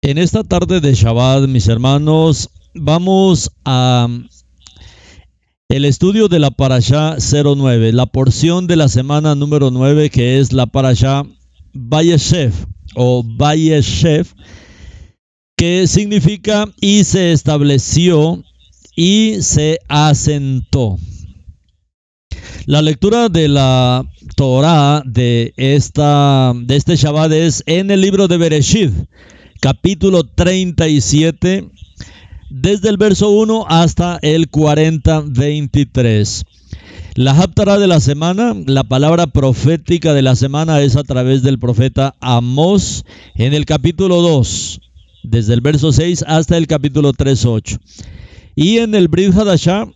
En esta tarde de Shabbat, mis hermanos, vamos a el estudio de la Parashá 09, la porción de la semana número 9 que es la Parashá Vayeshev o Vayeshev, que significa y se estableció y se asentó. La lectura de la Torah de, esta, de este Shabbat es en el libro de Bereshit, capítulo 37, desde el verso 1 hasta el 40, 23. La Haptarah de la semana, la palabra profética de la semana es a través del profeta Amós en el capítulo 2, desde el verso 6 hasta el capítulo 3, 8. Y en el Brit Hadashah,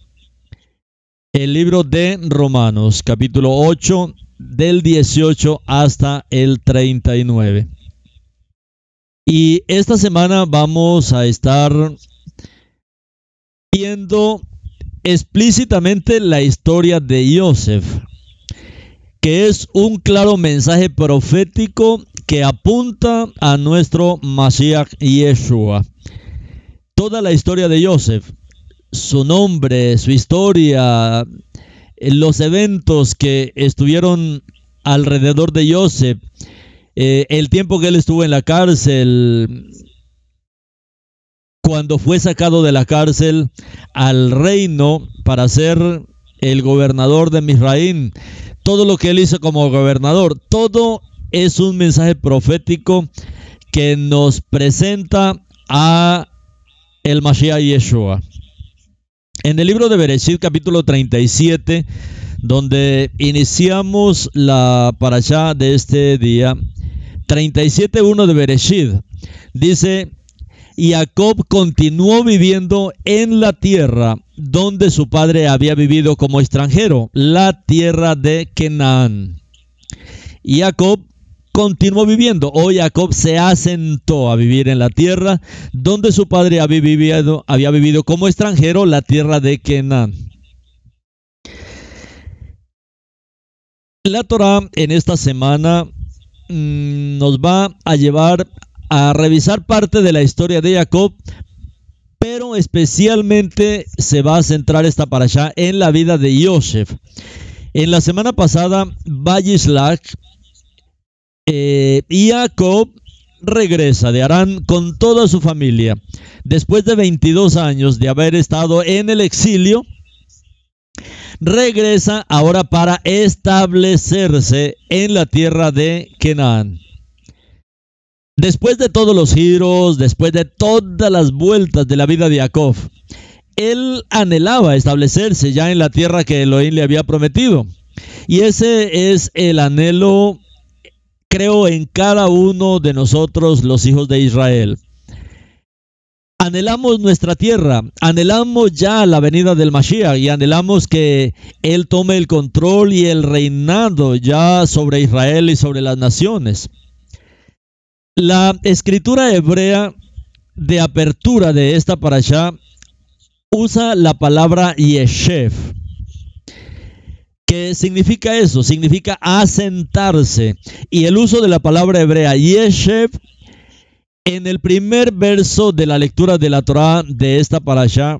el libro de Romanos, capítulo 8, del 18 hasta el 39. Y esta semana vamos a estar viendo explícitamente la historia de Joseph, que es un claro mensaje profético que apunta a nuestro Mashiach Yeshua. Toda la historia de Joseph, su nombre, su historia, los eventos que estuvieron alrededor de Joseph, eh, el tiempo que él estuvo en la cárcel, cuando fue sacado de la cárcel al reino para ser el gobernador de Misraín, todo lo que él hizo como gobernador, todo es un mensaje profético que nos presenta a el Mashiach Yeshua. En el libro de Bereshit capítulo 37, donde iniciamos la parasha de este día, 37.1 de Bereshit. Dice, Jacob continuó viviendo en la tierra donde su padre había vivido como extranjero, la tierra de Canaán. Y Jacob continuó viviendo. Hoy Jacob se asentó a vivir en la tierra donde su padre había vivido, había vivido como extranjero, la tierra de Canaán. La Torah en esta semana Mm, nos va a llevar a revisar parte de la historia de Jacob, pero especialmente se va a centrar esta para allá en la vida de Yosef. En la semana pasada, Vallislach eh, y Jacob regresa de Arán con toda su familia. Después de 22 años de haber estado en el exilio, regresa ahora para establecerse en la tierra de Canaán. Después de todos los giros, después de todas las vueltas de la vida de Jacob, él anhelaba establecerse ya en la tierra que Elohim le había prometido. Y ese es el anhelo, creo, en cada uno de nosotros, los hijos de Israel. Anhelamos nuestra tierra, anhelamos ya la venida del Mashiach y anhelamos que Él tome el control y el reinado ya sobre Israel y sobre las naciones. La escritura hebrea de apertura de esta parasha usa la palabra yeshev, que significa eso, significa asentarse. Y el uso de la palabra hebrea yeshev en el primer verso de la lectura de la Torah de esta parasha,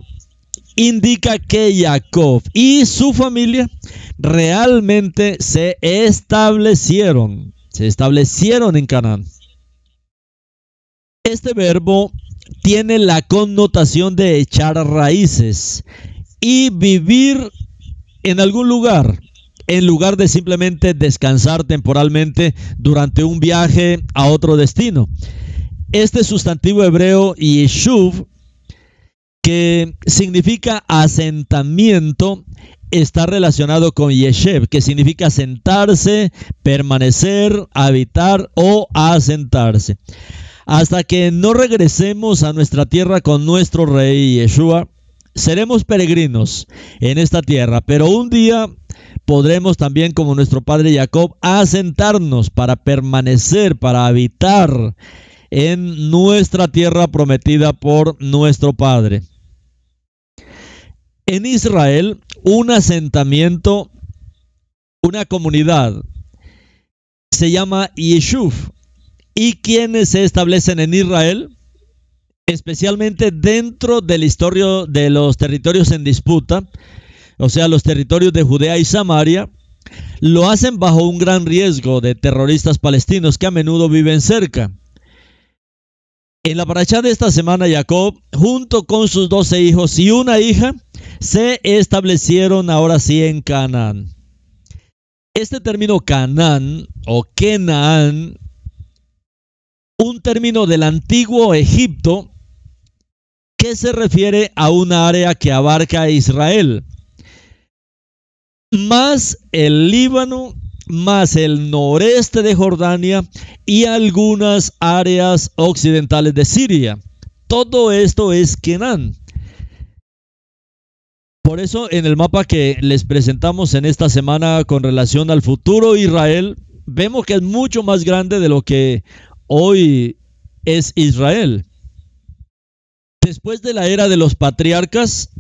indica que Jacob y su familia realmente se establecieron, se establecieron en Canaán. Este verbo tiene la connotación de echar raíces y vivir en algún lugar, en lugar de simplemente descansar temporalmente durante un viaje a otro destino. Este sustantivo hebreo yeshuv, que significa asentamiento, está relacionado con yeshev, que significa sentarse, permanecer, habitar o asentarse. Hasta que no regresemos a nuestra tierra con nuestro rey Yeshua, seremos peregrinos en esta tierra, pero un día podremos también, como nuestro padre Jacob, asentarnos para permanecer, para habitar en nuestra tierra prometida por nuestro Padre. En Israel, un asentamiento, una comunidad, se llama Yeshuv. ¿Y quienes se establecen en Israel? especialmente dentro del historia de los territorios en disputa, o sea, los territorios de Judea y Samaria, lo hacen bajo un gran riesgo de terroristas palestinos que a menudo viven cerca. En la paracha de esta semana, Jacob, junto con sus doce hijos y una hija, se establecieron ahora sí en Canaán. Este término Canaán o Kenaán, un término del antiguo Egipto que se refiere a una área que abarca a Israel, más el Líbano, más el noreste de Jordania y algunas áreas occidentales de Siria. Todo esto es Kenan. Por eso en el mapa que les presentamos en esta semana con relación al futuro Israel, vemos que es mucho más grande de lo que hoy es Israel. Después de la era de los patriarcas,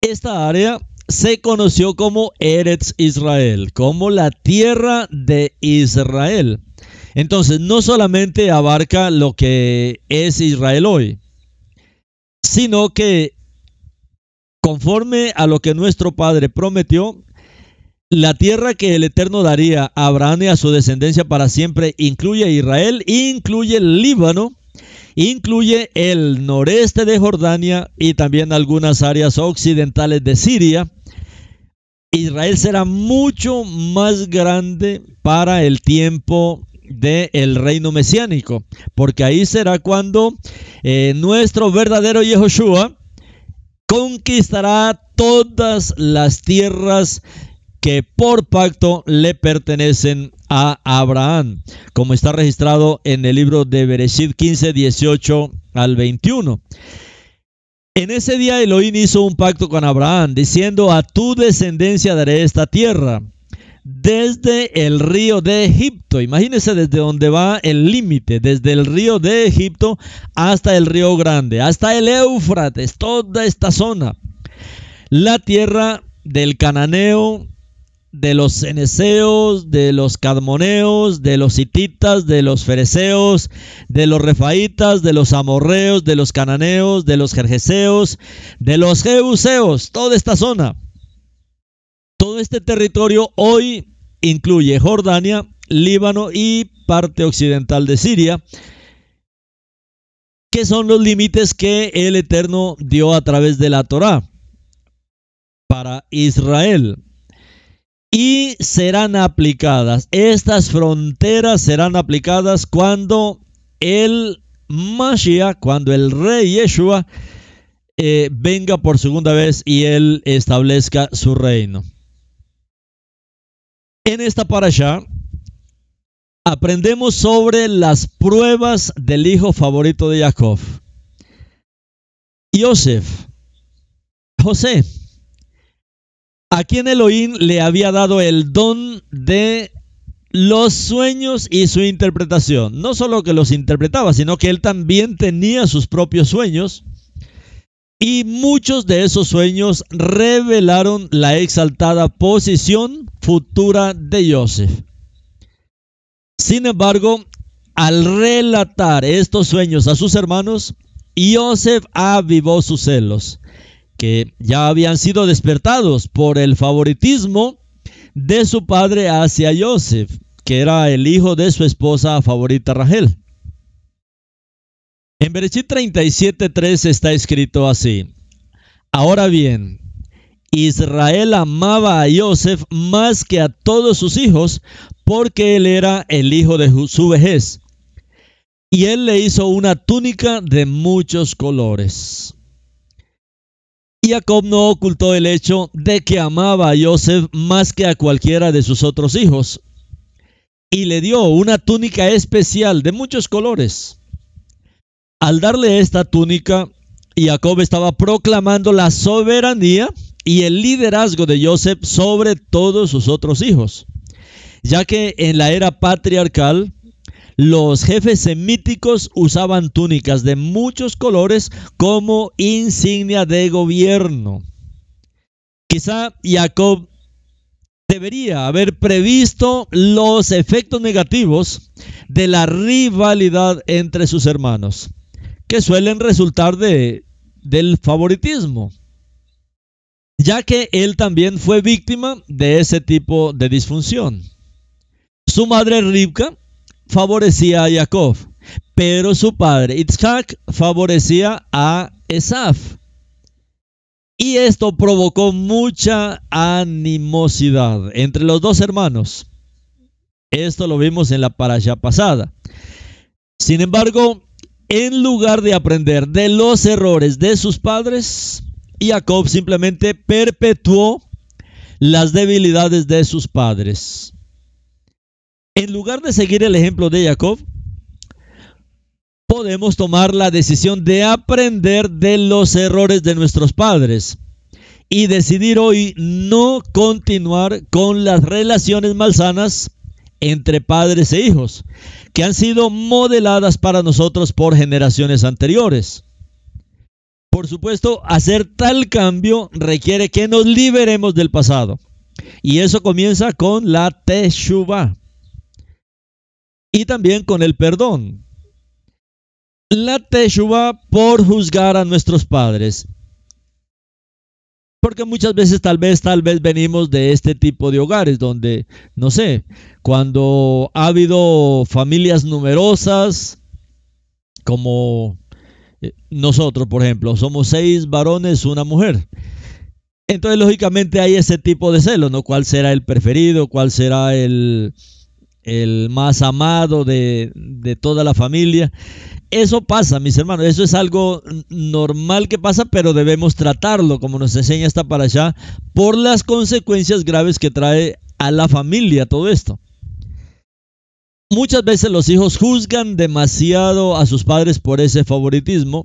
esta área se conoció como Eretz Israel, como la tierra de Israel. Entonces, no solamente abarca lo que es Israel hoy, sino que conforme a lo que nuestro Padre prometió, la tierra que el Eterno daría a Abraham y a su descendencia para siempre incluye a Israel, incluye el Líbano, incluye el noreste de Jordania y también algunas áreas occidentales de Siria. Israel será mucho más grande para el tiempo del reino mesiánico, porque ahí será cuando eh, nuestro verdadero Yehoshua conquistará todas las tierras que por pacto le pertenecen a Abraham, como está registrado en el libro de Bereshit 15, 18 al 21. En ese día Elohim hizo un pacto con Abraham, diciendo, a tu descendencia daré esta tierra, desde el río de Egipto. Imagínense desde donde va el límite, desde el río de Egipto hasta el río Grande, hasta el Éufrates, toda esta zona. La tierra del cananeo, de los ceneseos, de los cadmoneos, de los hititas, de los fereceos, de los refaitas, de los amorreos, de los cananeos, de los jerjeseos, de los jebuseos, toda esta zona. Todo este territorio hoy incluye Jordania, Líbano y parte occidental de Siria, que son los límites que el Eterno dio a través de la Torá para Israel. Y serán aplicadas, estas fronteras serán aplicadas cuando el Mashiach, cuando el rey Yeshua eh, venga por segunda vez y él establezca su reino. En esta parasha aprendemos sobre las pruebas del hijo favorito de Jacob, Yosef, José, a quien Elohim le había dado el don de los sueños y su interpretación. No solo que los interpretaba, sino que él también tenía sus propios sueños y muchos de esos sueños revelaron la exaltada posición futura de Joseph. Sin embargo, al relatar estos sueños a sus hermanos, Joseph avivó sus celos, que ya habían sido despertados por el favoritismo de su padre hacia Joseph, que era el hijo de su esposa favorita Rachel. En Bereshit 37.3 está escrito así. Ahora bien, Israel amaba a Joseph más que a todos sus hijos porque él era el hijo de su vejez. Y él le hizo una túnica de muchos colores. Jacob no ocultó el hecho de que amaba a Joseph más que a cualquiera de sus otros hijos. Y le dio una túnica especial de muchos colores. Al darle esta túnica, Jacob estaba proclamando la soberanía y el liderazgo de Joseph sobre todos sus otros hijos, ya que en la era patriarcal los jefes semíticos usaban túnicas de muchos colores como insignia de gobierno. Quizá Jacob debería haber previsto los efectos negativos de la rivalidad entre sus hermanos que suelen resultar de, del favoritismo, ya que él también fue víctima de ese tipo de disfunción. Su madre Rivka favorecía a Jacob, pero su padre Isaac favorecía a Esaf. Y esto provocó mucha animosidad entre los dos hermanos. Esto lo vimos en la parasha pasada. Sin embargo, en lugar de aprender de los errores de sus padres, Jacob simplemente perpetuó las debilidades de sus padres. En lugar de seguir el ejemplo de Jacob, podemos tomar la decisión de aprender de los errores de nuestros padres y decidir hoy no continuar con las relaciones malsanas entre padres e hijos, que han sido modeladas para nosotros por generaciones anteriores. Por supuesto, hacer tal cambio requiere que nos liberemos del pasado. Y eso comienza con la teshuva. Y también con el perdón. La teshuva por juzgar a nuestros padres porque muchas veces tal vez, tal vez venimos de este tipo de hogares donde, no sé, cuando ha habido familias numerosas, como eh, nosotros, por ejemplo, somos seis varones, una mujer. Entonces, lógicamente hay ese tipo de celo, ¿no? ¿Cuál será el preferido? ¿Cuál será el, el más amado de, de toda la familia? Eso pasa, mis hermanos, eso es algo normal que pasa, pero debemos tratarlo, como nos enseña esta para allá, por las consecuencias graves que trae a la familia todo esto. Muchas veces los hijos juzgan demasiado a sus padres por ese favoritismo,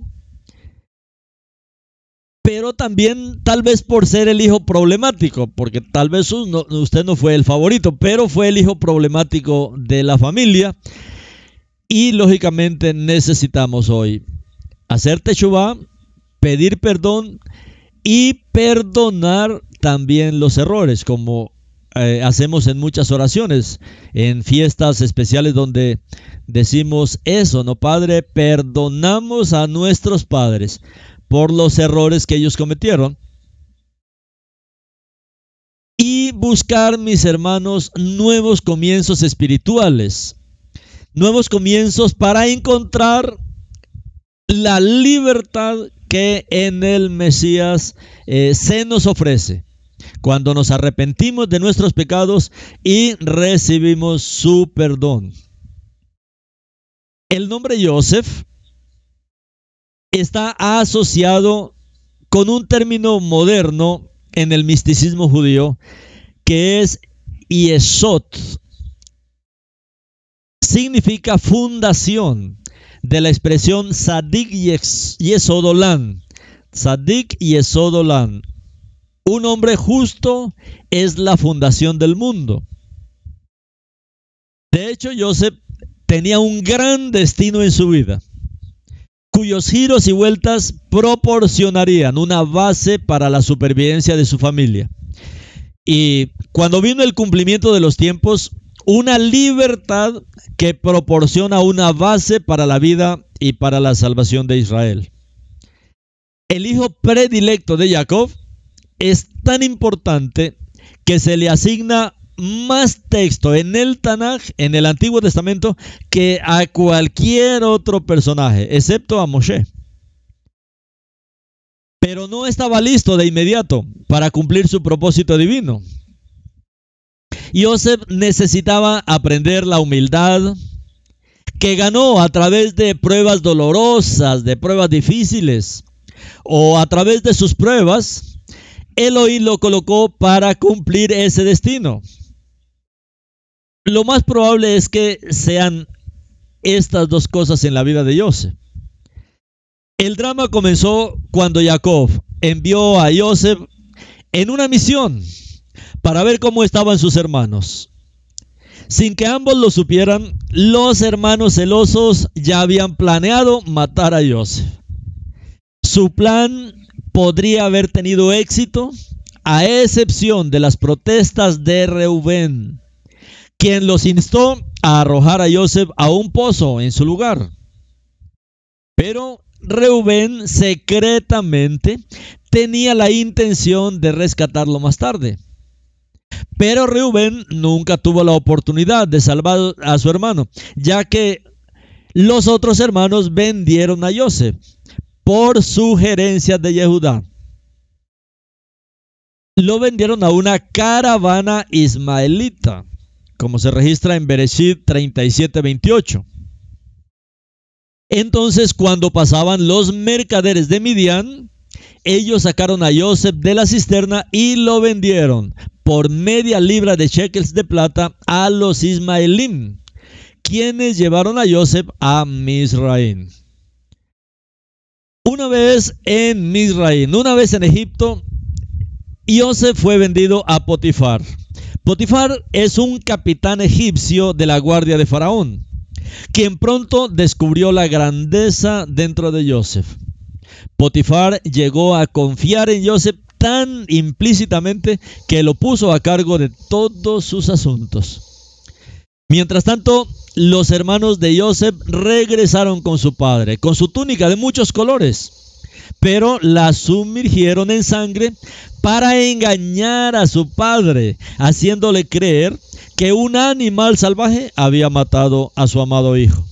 pero también tal vez por ser el hijo problemático, porque tal vez usted no fue el favorito, pero fue el hijo problemático de la familia y lógicamente necesitamos hoy hacer teshuva, pedir perdón y perdonar también los errores, como eh, hacemos en muchas oraciones, en fiestas especiales donde decimos eso, ¿no, Padre? Perdonamos a nuestros padres por los errores que ellos cometieron. Y buscar, mis hermanos, nuevos comienzos espirituales nuevos comienzos para encontrar la libertad que en el Mesías eh, se nos ofrece cuando nos arrepentimos de nuestros pecados y recibimos su perdón. El nombre Joseph está asociado con un término moderno en el misticismo judío que es Yesod significa fundación de la expresión Sadik Yesodolan. Sadik Yesodolan. Un hombre justo es la fundación del mundo. De hecho, Joseph tenía un gran destino en su vida, cuyos giros y vueltas proporcionarían una base para la supervivencia de su familia. Y cuando vino el cumplimiento de los tiempos, una libertad que proporciona una base para la vida y para la salvación de Israel. El hijo predilecto de Jacob es tan importante que se le asigna más texto en el Tanaj, en el Antiguo Testamento, que a cualquier otro personaje, excepto a Moshe. Pero no estaba listo de inmediato para cumplir su propósito divino. Joseph necesitaba aprender la humildad que ganó a través de pruebas dolorosas, de pruebas difíciles, o a través de sus pruebas, Elohim lo colocó para cumplir ese destino. Lo más probable es que sean estas dos cosas en la vida de Joseph. El drama comenzó cuando Jacob envió a Joseph en una misión para ver cómo estaban sus hermanos. Sin que ambos lo supieran, los hermanos celosos ya habían planeado matar a Joseph. Su plan podría haber tenido éxito a excepción de las protestas de Reubén, quien los instó a arrojar a Joseph a un pozo en su lugar. Pero Reubén secretamente tenía la intención de rescatarlo más tarde. Pero Reubén nunca tuvo la oportunidad de salvar a su hermano, ya que los otros hermanos vendieron a Joseph por sugerencias de Yehudá. Lo vendieron a una caravana ismaelita, como se registra en Bereshit 37:28. Entonces, cuando pasaban los mercaderes de Midian, ellos sacaron a Joseph de la cisterna y lo vendieron por media libra de shekels de plata a los ismaelim, quienes llevaron a Joseph a Misraim. Una vez en Misraim, una vez en Egipto, Joseph fue vendido a Potifar. Potifar es un capitán egipcio de la guardia de Faraón, quien pronto descubrió la grandeza dentro de Joseph. Potifar llegó a confiar en Joseph tan implícitamente que lo puso a cargo de todos sus asuntos. Mientras tanto, los hermanos de Joseph regresaron con su padre, con su túnica de muchos colores, pero la sumergieron en sangre para engañar a su padre, haciéndole creer que un animal salvaje había matado a su amado hijo.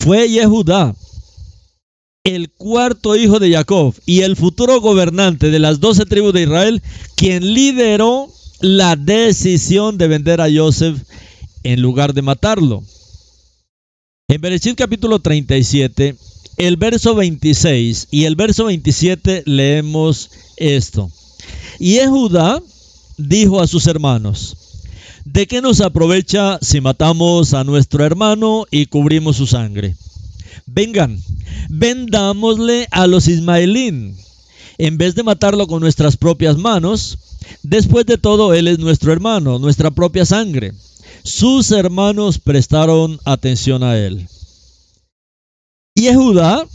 Fue Yehudá, el cuarto hijo de Jacob y el futuro gobernante de las doce tribus de Israel, quien lideró la decisión de vender a Joseph en lugar de matarlo. En Bereshit capítulo 37, el verso 26 y el verso 27 leemos esto. Y Judá dijo a sus hermanos, ¿de qué nos aprovecha si matamos a nuestro hermano y cubrimos su sangre? Vengan, vendámosle a los ismaelín, en vez de matarlo con nuestras propias manos. Después de todo, él es nuestro hermano, nuestra propia sangre. Sus hermanos prestaron atención a él. Y Judá,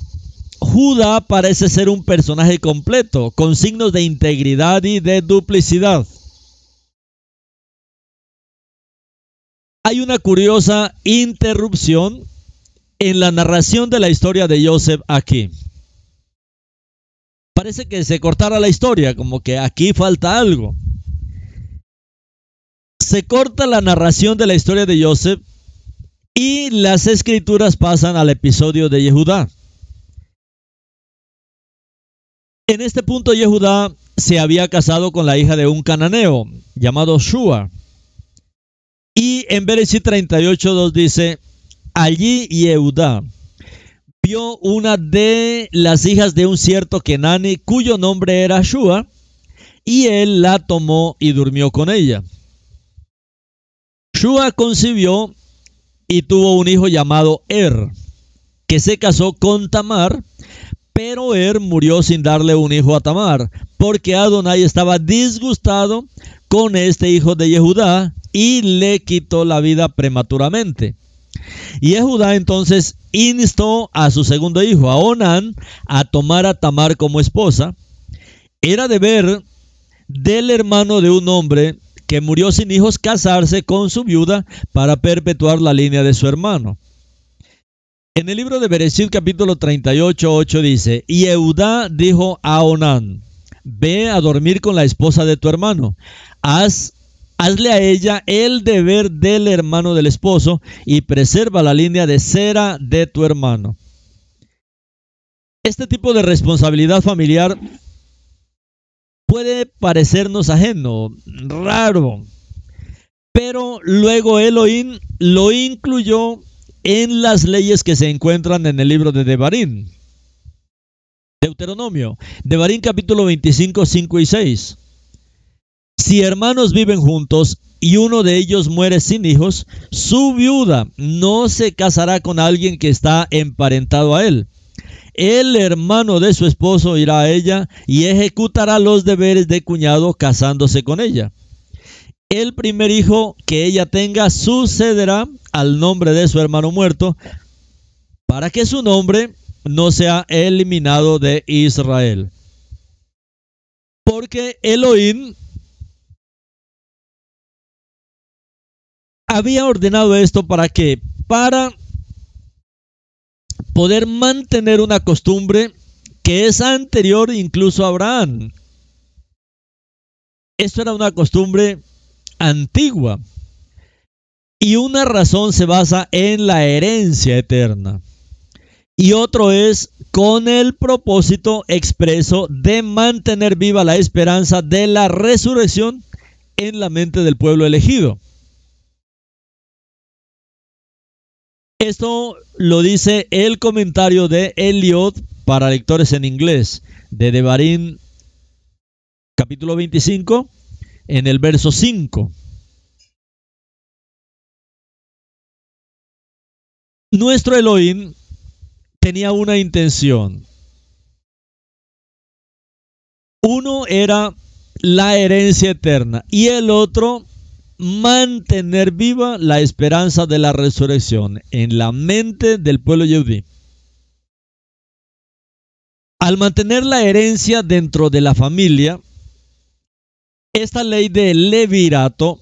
Judá parece ser un personaje completo, con signos de integridad y de duplicidad. Hay una curiosa interrupción en la narración de la historia de Joseph aquí. Parece que se cortara la historia, como que aquí falta algo. Se corta la narración de la historia de Joseph y las escrituras pasan al episodio de Yehudá. En este punto Yehudá se había casado con la hija de un cananeo llamado Shua. Y en Bereshit 38.2 dice, Allí Yehudá vio una de las hijas de un cierto Kenani cuyo nombre era Shua, y él la tomó y durmió con ella. Shua concibió y tuvo un hijo llamado Er, que se casó con Tamar, pero Er murió sin darle un hijo a Tamar, porque Adonai estaba disgustado con este hijo de Yehudá y le quitó la vida prematuramente. Y Judá entonces instó a su segundo hijo, a Onán, a tomar a Tamar como esposa. Era deber del hermano de un hombre que murió sin hijos casarse con su viuda para perpetuar la línea de su hermano. En el libro de Bereshit capítulo 38, 8 dice, y Eudá dijo a Onán, ve a dormir con la esposa de tu hermano, haz hazle a ella el deber del hermano del esposo y preserva la línea de cera de tu hermano. Este tipo de responsabilidad familiar puede parecernos ajeno, raro, pero luego Elohim lo incluyó en las leyes que se encuentran en el libro de Devarim. Deuteronomio, Devarim capítulo 25, 5 y 6. Si hermanos viven juntos y uno de ellos muere sin hijos, su viuda no se casará con alguien que está emparentado a él. El hermano de su esposo irá a ella y ejecutará los deberes de cuñado casándose con ella. El primer hijo que ella tenga sucederá al nombre de su hermano muerto para que su nombre no sea eliminado de Israel. Porque Elohim había ordenado esto para que, para poder mantener una costumbre que es anterior incluso a Abraham. Esto era una costumbre antigua. Y una razón se basa en la herencia eterna. Y otro es con el propósito expreso de mantener viva la esperanza de la resurrección en la mente del pueblo elegido. Esto lo dice el comentario de Eliot para lectores en inglés de Devarim capítulo 25 en el verso 5. Nuestro Elohim tenía una intención. Uno era la herencia eterna y el otro mantener viva la esperanza de la resurrección en la mente del pueblo yudí. Al mantener la herencia dentro de la familia, esta ley de levirato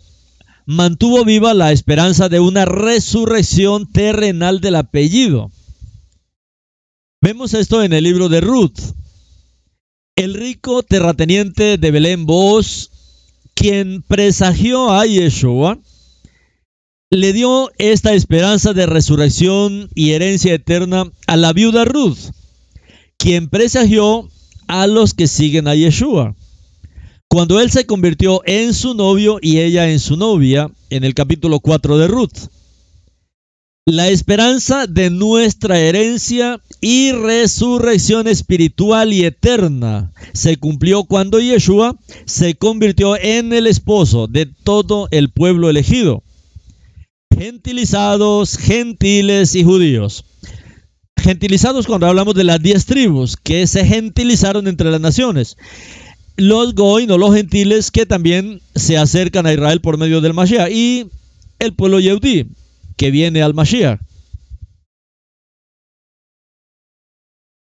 mantuvo viva la esperanza de una resurrección terrenal del apellido. Vemos esto en el libro de Ruth. El rico terrateniente de Belén Boaz quien presagió a Yeshua, le dio esta esperanza de resurrección y herencia eterna a la viuda Ruth, quien presagió a los que siguen a Yeshua. Cuando él se convirtió en su novio y ella en su novia, en el capítulo 4 de Ruth. La esperanza de nuestra herencia y resurrección espiritual y eterna se cumplió cuando Yeshua se convirtió en el esposo de todo el pueblo elegido, gentilizados, gentiles y judíos. Gentilizados cuando hablamos de las diez tribus que se gentilizaron entre las naciones. Los goy, no los gentiles, que también se acercan a Israel por medio del Mashiach. Y el pueblo Yehudí, que viene al Mashiach.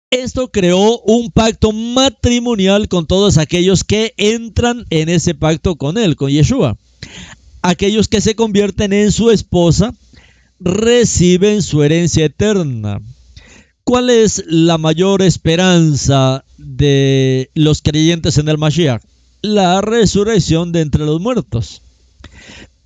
Esto creó un pacto matrimonial con todos aquellos que entran en ese pacto con él, con Yeshua. Aquellos que se convierten en su esposa reciben su herencia eterna. ¿Cuál es la mayor esperanza de los creyentes en el Mashiach? La resurrección de entre los muertos.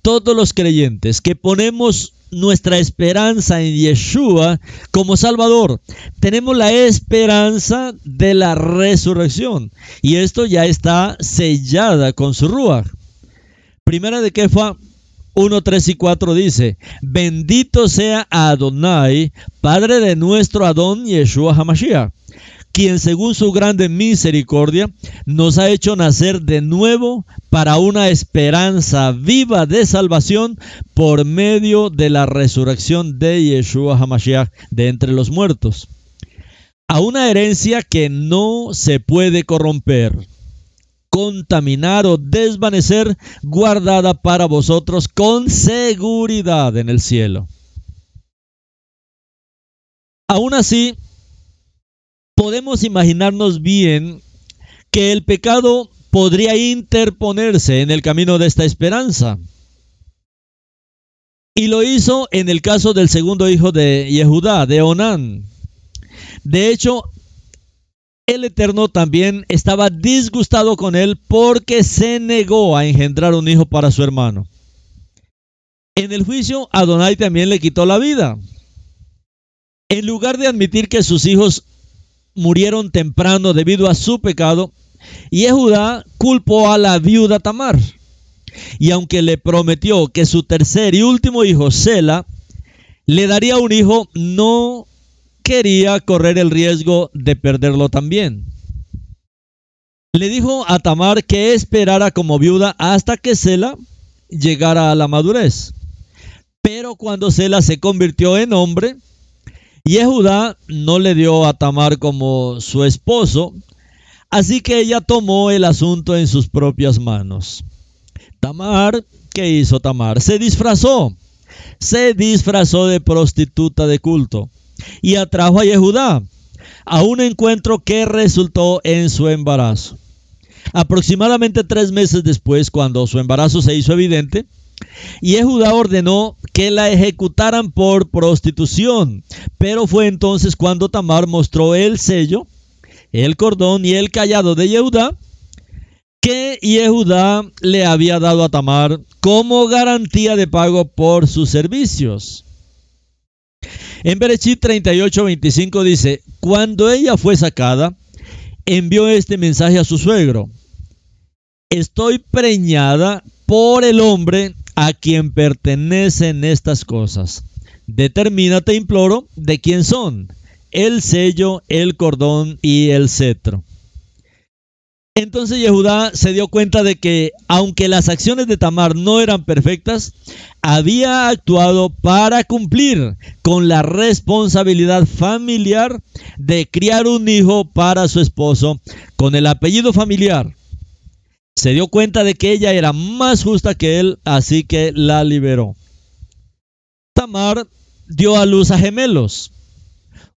Todos los creyentes que ponemos nuestra esperanza en Yeshua como Salvador. Tenemos la esperanza de la resurrección. Y esto ya está sellada con su Ruach. Primera de Kefa 1, 3 y 4 dice, bendito sea Adonai, Padre de nuestro Adón Yeshua HaMashiach quien según su grande misericordia nos ha hecho nacer de nuevo para una esperanza viva de salvación por medio de la resurrección de Yeshua HaMashiach de entre los muertos. A una herencia que no se puede corromper, contaminar o desvanecer, guardada para vosotros con seguridad en el cielo. Aún así, podemos imaginarnos bien que el pecado podría interponerse en el camino de esta esperanza. Y lo hizo en el caso del segundo hijo de Yehudá, de Onán. De hecho, el Eterno también estaba disgustado con él porque se negó a engendrar un hijo para su hermano. En el juicio, Adonai también le quitó la vida. En lugar de admitir que sus hijos murieron temprano debido a su pecado, y Judá culpó a la viuda Tamar. Y aunque le prometió que su tercer y último hijo, Sela, le daría un hijo, no quería correr el riesgo de perderlo también. Le dijo a Tamar que esperara como viuda hasta que Sela llegara a la madurez. Pero cuando Sela se convirtió en hombre, Judá no le dio a Tamar como su esposo, así que ella tomó el asunto en sus propias manos. Tamar, ¿qué hizo Tamar? Se disfrazó, se disfrazó de prostituta de culto y atrajo a Yehudá a un encuentro que resultó en su embarazo. Aproximadamente tres meses después, cuando su embarazo se hizo evidente, y Judá ordenó que la ejecutaran por prostitución. Pero fue entonces cuando Tamar mostró el sello, el cordón y el callado de Yehudá que Yehudá le había dado a Tamar como garantía de pago por sus servicios. En Berechit 38:25 dice, cuando ella fue sacada, envió este mensaje a su suegro. Estoy preñada por el hombre a quien pertenecen estas cosas. Determínate, imploro, de quién son el sello, el cordón y el cetro. Entonces Yehudá se dio cuenta de que, aunque las acciones de Tamar no eran perfectas, había actuado para cumplir con la responsabilidad familiar de criar un hijo para su esposo con el apellido familiar. Se dio cuenta de que ella era más justa que él, así que la liberó. Tamar dio a luz a gemelos,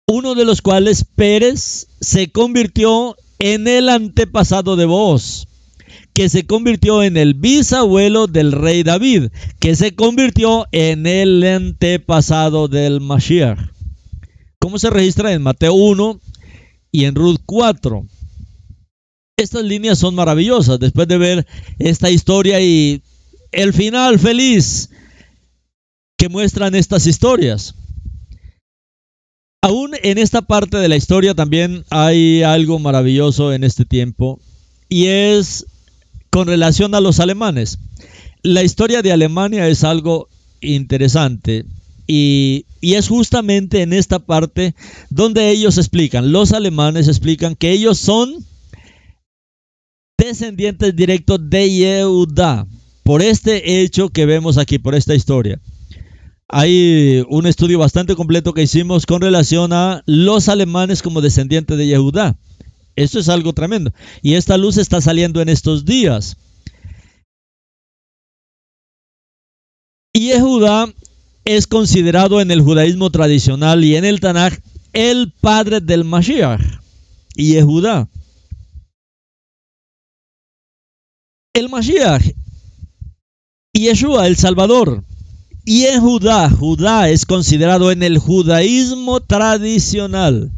uno de los cuales Pérez se convirtió en el antepasado de vos, que se convirtió en el bisabuelo del rey David, que se convirtió en el antepasado del Mashiach. ¿Cómo se registra en Mateo 1 y en Ruth 4? Estas líneas son maravillosas después de ver esta historia y el final feliz que muestran estas historias. Aún en esta parte de la historia también hay algo maravilloso en este tiempo y es con relación a los alemanes. La historia de Alemania es algo interesante y, y, es justamente en esta parte donde ellos explican, los alemanes explican que ellos son descendientes directos de Yehuda por este hecho que vemos aquí, por esta historia hay un estudio bastante completo que hicimos con relación a los alemanes como descendientes de Yehudá. Esto es algo tremendo. Y esta luz está saliendo en estos días. Y Yehudá es considerado en el judaísmo tradicional y en el Tanaj el padre del Mashiach. Y Yehudá. El Mashiach. Yeshua, el Salvador. Y en Judá, Judá es considerado en el judaísmo tradicional.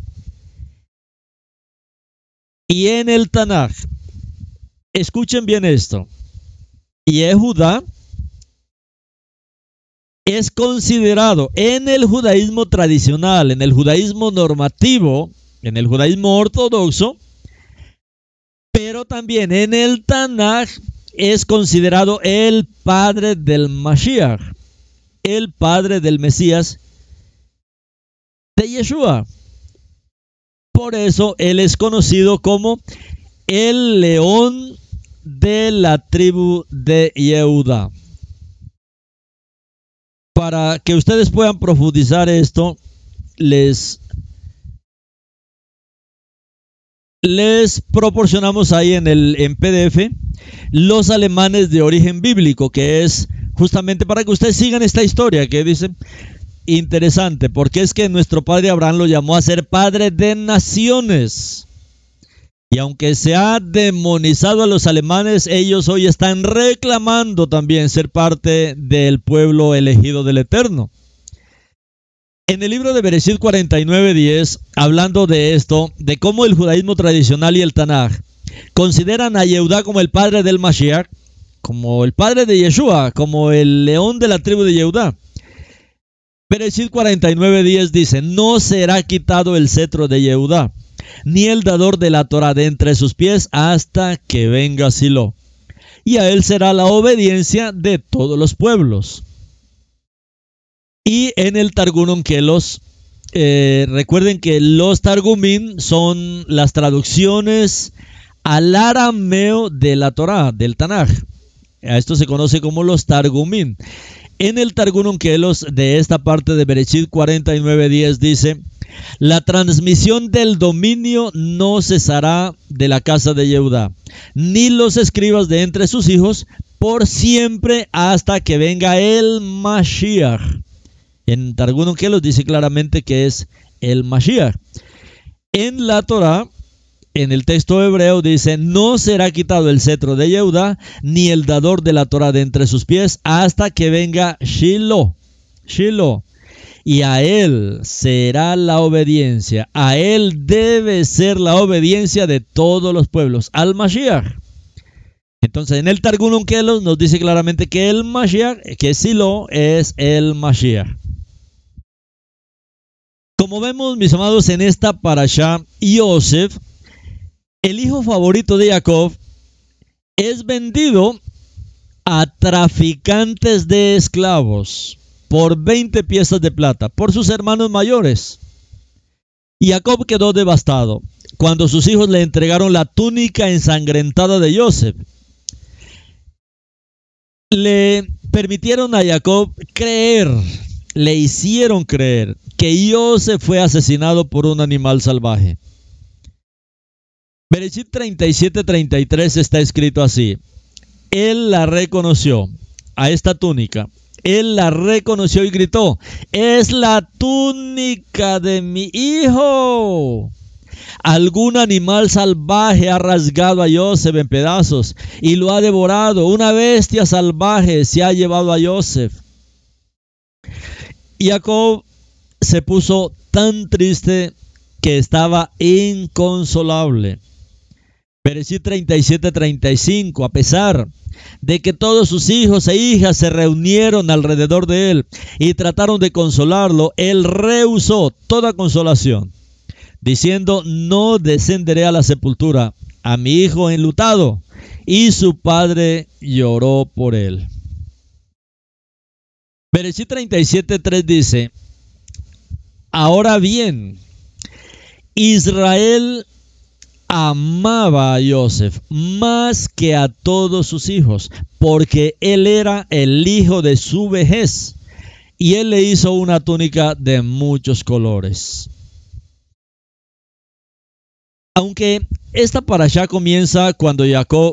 Y en el Tanaj, escuchen bien esto. Y Judá es considerado en el judaísmo tradicional, en el judaísmo normativo, en el judaísmo ortodoxo, pero también en el Tanaj es considerado el padre del Mashiach el padre del Mesías de Yeshua. Por eso él es conocido como el león de la tribu de Yehuda. Para que ustedes puedan profundizar esto, les, les proporcionamos ahí en el en PDF los alemanes de origen bíblico, que es justamente para que ustedes sigan esta historia que dice interesante, porque es que nuestro padre Abraham lo llamó a ser padre de naciones. Y aunque se ha demonizado a los alemanes, ellos hoy están reclamando también ser parte del pueblo elegido del Eterno. En el libro de Bereshit 49:10, hablando de esto, de cómo el judaísmo tradicional y el Tanaj consideran a Yehudá como el padre del Mashiach, como el padre de Yeshua, como el león de la tribu de Yehudá. Bereshit 49:10 dice, no será quitado el cetro de Yehudá, ni el dador de la Torah de entre sus pies hasta que venga Silo. Y a él será la obediencia de todos los pueblos. Y en el Targum Kelos, eh, recuerden que los Targumim son las traducciones al arameo de la Torah, del Tanaj. A esto se conoce como los Targumim. En el Targum Onkelos de esta parte de Berechit 49.10 dice, la transmisión del dominio no cesará de la casa de Yehudá, ni los escribas de entre sus hijos, por siempre hasta que venga el Mashiach. En Targum Onkelos dice claramente que es el Mashiach. En la Torah en el texto hebreo dice, no será quitado el cetro de Yehuda, ni el dador de la Torah de entre sus pies, hasta que venga Shiloh. Shiloh. Y a él será la obediencia. A él debe ser la obediencia de todos los pueblos. Al Mashiach. Entonces, en el Targum Kelos nos dice claramente que el Mashiach, que Silo es el Mashiach. Como vemos, mis amados, en esta parasha, Yosef, el hijo favorito de Jacob, es vendido a traficantes de esclavos por 20 piezas de plata por sus hermanos mayores. Y Jacob quedó devastado cuando sus hijos le entregaron la túnica ensangrentada de Joseph le permitieron a Jacob creer, le hicieron creer que Joseph fue asesinado por un animal salvaje. Bereshit 37-33 está escrito así. Él la reconoció a esta túnica. Él la reconoció y gritó, es la túnica de mi hijo. Algún animal salvaje ha rasgado a Joseph en pedazos y lo ha devorado. Una bestia salvaje se ha llevado a Joseph. Jacob se puso tan triste que estaba inconsolable. Perecí 37-35, a pesar de que todos sus hijos e hijas se reunieron alrededor de él y trataron de consolarlo, él rehusó toda consolación diciendo, no descenderé a la sepultura a mi hijo enlutado. Y su padre lloró por él. Bereshit 37.3 dice, ahora bien, Israel amaba a Joseph más que a todos sus hijos, porque él era el hijo de su vejez, y él le hizo una túnica de muchos colores. Aunque esta parasha comienza cuando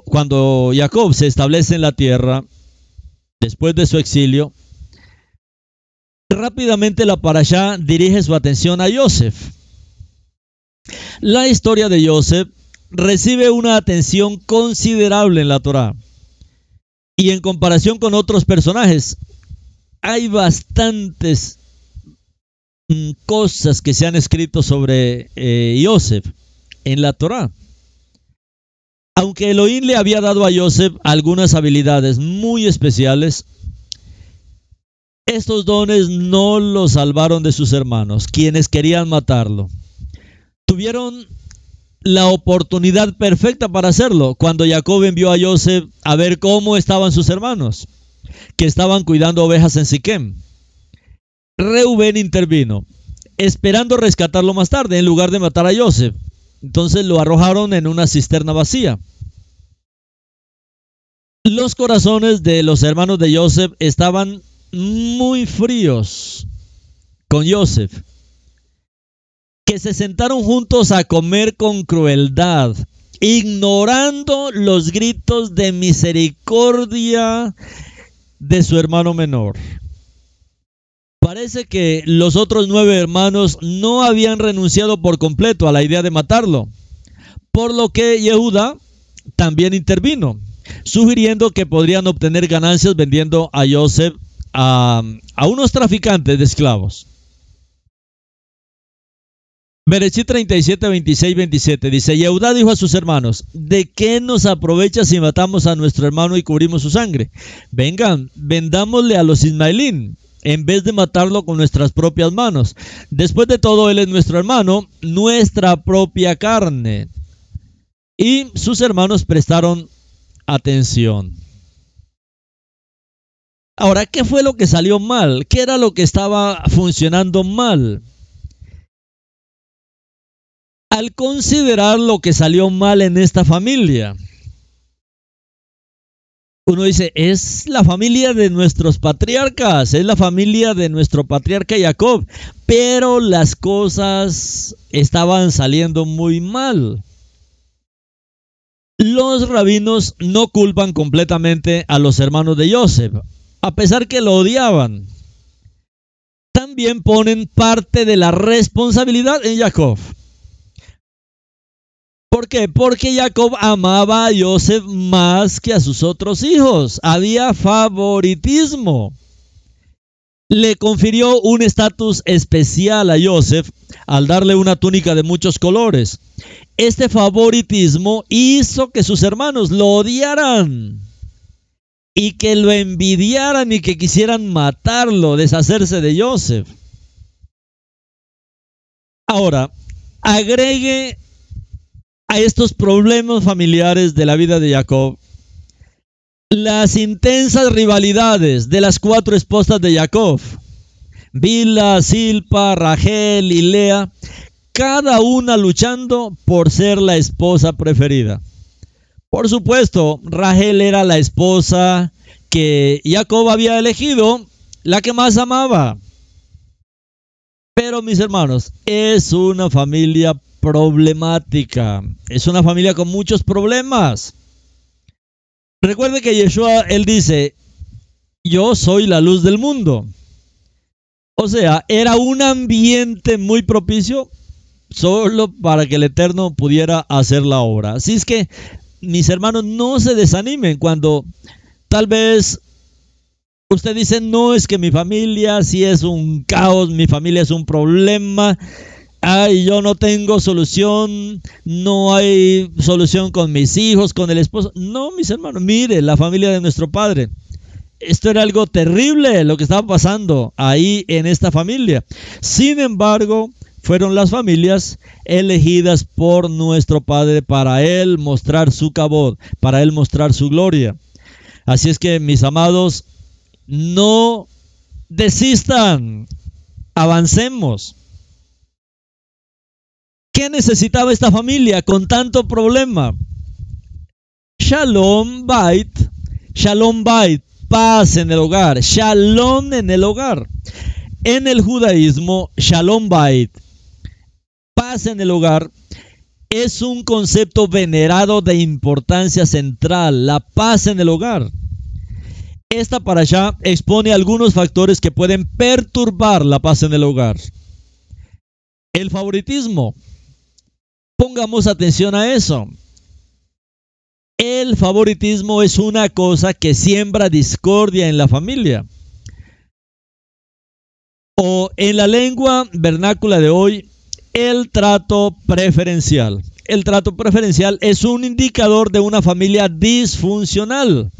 cuando Jacob se establece en la tierra, después de su exilio, rápidamente la parasha dirige su atención a Joseph. La historia de Joseph recibe una atención considerable en la Torah. Y en comparación con otros personajes, hay bastantes mm, cosas que se han escrito sobre eh, en la Torá. Aunque Elohim le había dado a Joseph algunas habilidades muy especiales, estos dones no lo salvaron de sus hermanos, quienes querían matarlo. Tuvieron la oportunidad perfecta para hacerlo cuando Jacob envió a Joseph a ver cómo estaban sus hermanos, que estaban cuidando ovejas en Siquem. Reuben intervino, esperando rescatarlo más tarde en lugar de matar a Joseph. Entonces lo arrojaron en una cisterna vacía. Los corazones de los hermanos de Joseph estaban muy fríos con Joseph, que se sentaron juntos a comer con crueldad, ignorando los gritos de misericordia de su hermano menor. Parece que los otros nueve hermanos no habían renunciado por completo a la idea de matarlo, por lo que Yehuda también intervino, sugiriendo que podrían obtener ganancias vendiendo a Joseph a, unos traficantes de esclavos. Berechí 37, 26, 27 dice, Yehuda dijo a sus hermanos, ¿de qué nos aprovecha si matamos a nuestro hermano y cubrimos su sangre? Vengan, vendámosle a los ismaelín en vez de matarlo con nuestras propias manos. Después de todo, Él es nuestro hermano, nuestra propia carne. Y sus hermanos prestaron atención. Ahora, ¿qué fue lo que salió mal? ¿Qué era lo que estaba funcionando mal? Al considerar lo que salió mal en esta familia, uno dice, es la familia de nuestros patriarcas, es la familia de nuestro patriarca Jacob, pero las cosas estaban saliendo muy mal. Los rabinos no culpan completamente a los hermanos de Joseph, a pesar que lo odiaban. También ponen parte de la responsabilidad en Jacob. ¿Por qué? Porque Jacob amaba a Joseph más que a sus otros hijos. Había favoritismo. Le confirió un estatus especial a Joseph al darle una túnica de muchos colores. Este favoritismo hizo que sus hermanos lo odiaran y que lo envidiaran y que quisieran matarlo, deshacerse de Joseph. Ahora, agregue a estos problemas familiares de la vida de Jacob las intensas rivalidades de las cuatro esposas de Jacob, Bila, Silpa, Rachel y Lea, cada una luchando por ser la esposa preferida. Por supuesto, Rachel era la esposa que Jacob había elegido, la que más amaba. Pero mis hermanos, es una familia problemática. Es una familia con muchos problemas. Recuerde que Yeshua, él dice, yo soy la luz del mundo. O sea, era un ambiente muy propicio solo para que el Eterno pudiera hacer la obra. Así es que, mis hermanos, no se desanimen cuando tal vez usted dice, no es que mi familia si es un caos, mi familia es un problema ay, yo no tengo solución, no hay solución con mis hijos, con el esposo. No, mis hermanos, mire, la familia de nuestro padre. Esto era algo terrible lo que estaba pasando ahí en esta familia. Sin embargo, fueron las familias elegidas por nuestro Padre para Él mostrar su cabot, para Él mostrar su gloria. Así es que, mis amados, no desistan, avancemos. ¿Qué necesitaba esta familia con tanto problema? Shalom Bait, Shalom Bait, paz en el hogar, Shalom en el hogar. En el judaísmo, Shalom Bait, paz en el hogar, es un concepto venerado de importancia central, la paz en el hogar. Esta para allá expone algunos factores que pueden perturbar la paz en el hogar. El favoritismo, Pongamos atención a eso. El favoritismo es una cosa que siembra discordia en la familia. O en la lengua vernácula de hoy, el trato preferencial. El trato preferencial es un indicador de una familia disfuncional.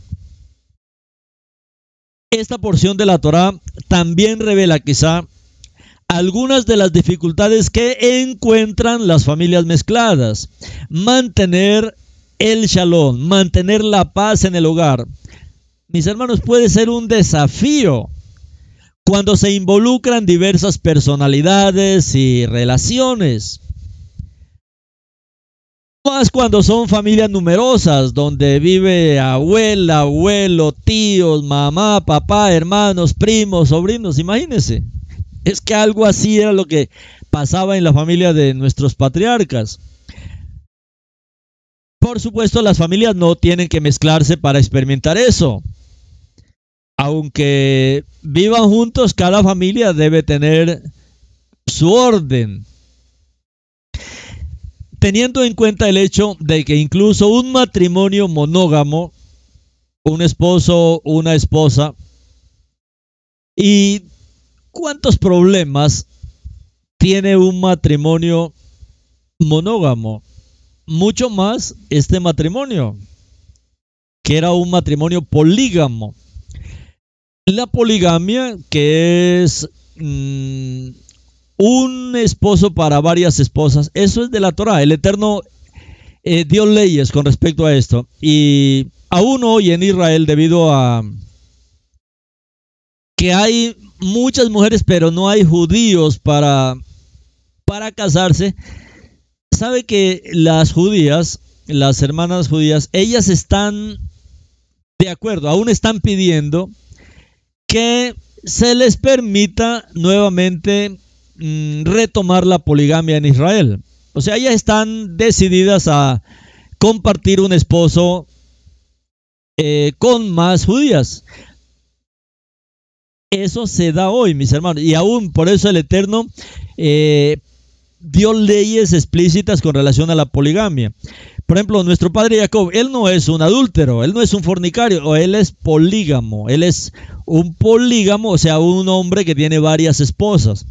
Esta porción de la Torah también revela quizá algunas de las dificultades que encuentran las familias mezcladas. Mantener el shalom, mantener la paz en el hogar. Mis hermanos, puede ser un desafío cuando se involucran diversas personalidades y relaciones. Más cuando son familias numerosas, donde vive abuela, abuelo, tíos, mamá, papá, hermanos, primos, sobrinos, imagínense. Es que algo así era lo que pasaba en la familia de nuestros patriarcas. Por supuesto, las familias no tienen que mezclarse para experimentar eso. Aunque vivan juntos, cada familia debe tener su orden. Teniendo en cuenta el hecho de que incluso un matrimonio monógamo, un esposo, una esposa, y ¿Cuántos problemas tiene un matrimonio monógamo? Mucho más este matrimonio, que era un matrimonio polígamo. La poligamia, que es mm, un esposo para varias esposas, eso es de la Torah. El Eterno eh, dio leyes con respecto a esto. Y aún hoy en Israel, debido a que hay muchas mujeres, pero no hay judíos para, para casarse. Sabe que las judías, las hermanas judías, ellas están de acuerdo, aún están pidiendo que se les permita nuevamente mm, retomar la poligamia en Israel. O sea, ellas están decididas a compartir un esposo eh, con más judías. Eso se da hoy, mis hermanos. Y aún por eso el Eterno eh, dio leyes explícitas con relación a la poligamia. Por ejemplo, nuestro padre Jacob, él no es un adúltero, él no es un fornicario, o él es polígamo, él es un polígamo, o sea, un hombre que tiene varias esposas.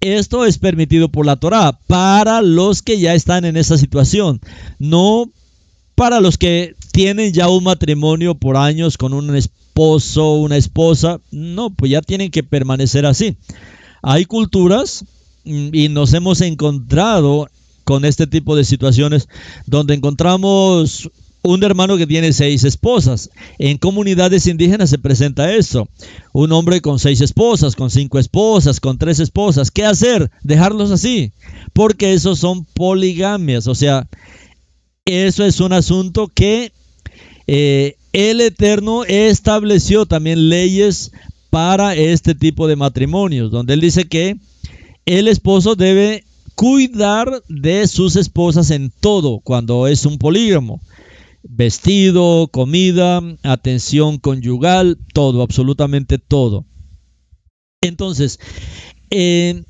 Esto es permitido por la Torá para los que ya están en esa situación, no para los que tienen ya un matrimonio por años con un esposo, una esposa, no, pues ya tienen que permanecer así. Hay culturas mm, y nos hemos encontrado con este tipo de situaciones donde encontramos un hermano que tiene seis esposas. En comunidades indígenas se presenta eso. Un hombre con seis esposas, con cinco esposas, con tres esposas. ¿Qué hacer? Dejarlos así. Porque esos son poligamias. O sea, eso es un asunto que eh, el Eterno estableció también leyes para este tipo de matrimonios, donde él dice que el esposo debe cuidar de sus esposas en todo cuando es un polígamo. Vestido, comida, atención conyugal, todo, absolutamente todo. Entonces, eh,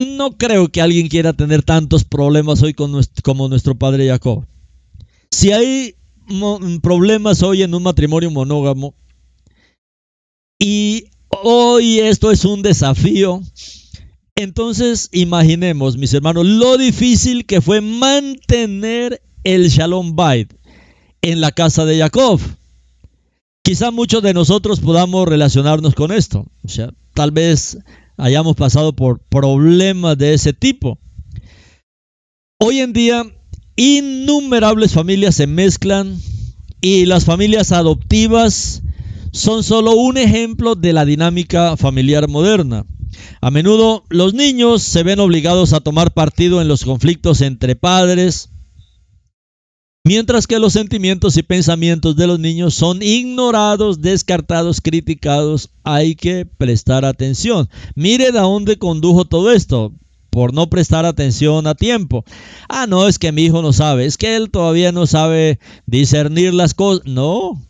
no creo que alguien quiera tener tantos problemas hoy con como nuestro padre Jacob. Si hay problemas hoy en un matrimonio monógamo y hoy esto es un desafío, entonces imaginemos, mis hermanos, lo difícil que fue mantener el Shalom Bait en la casa de Jacob. Quizá muchos de nosotros podamos relacionarnos con esto. O sea, tal vez hayamos pasado por problemas de ese tipo. Hoy en día, innumerables familias se mezclan y las familias adoptivas son solo un ejemplo de la dinámica familiar moderna. A menudo los niños se ven obligados a tomar partido en los conflictos entre padres, mientras que los sentimientos y pensamientos de los niños son ignorados, descartados, criticados. Hay que prestar atención. Mire de dónde condujo todo esto por no prestar atención a tiempo. Ah, no, es que mi hijo no sabe, es que él todavía no sabe discernir las cosas. No,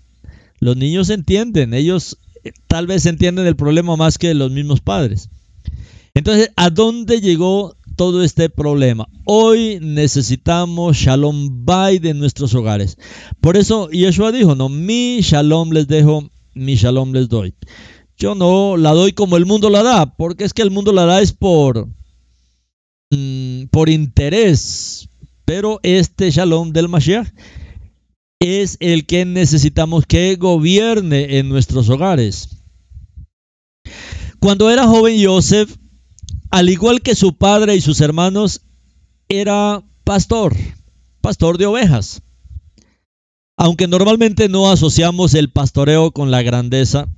los niños entienden, ellos tal vez entienden el problema más que los mismos padres. Entonces, ¿a dónde llegó todo este problema? Hoy necesitamos shalom bay de nuestros hogares. Por eso Yeshua dijo, no, mi shalom les dejo, mi shalom les doy. Yo no la doy como el mundo la da, porque es que el mundo la da es por, mm, por interés. Pero este shalom del Mashiach es el que necesitamos que gobierne en nuestros hogares. Cuando era joven Joseph, al igual que su padre y sus hermanos, era pastor, pastor de ovejas. Aunque normalmente no asociamos el pastoreo con la grandeza,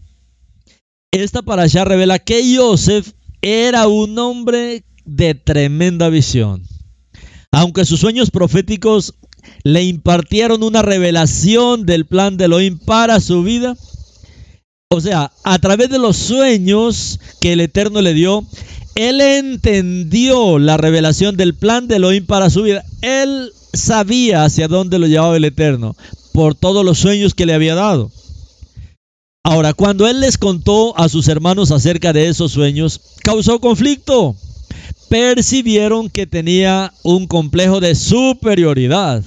esta para allá revela que Joseph era un hombre de tremenda visión. Aunque sus sueños proféticos le impartieron una revelación del plan de Elohim para su vida. O sea, a través de los sueños que el Eterno le dio, él entendió la revelación del plan de Elohim para su vida. Él sabía hacia dónde lo llevaba el Eterno por todos los sueños que le había dado. Ahora, cuando él les contó a sus hermanos acerca de esos sueños, causó conflicto. Percibieron que tenía un complejo de superioridad.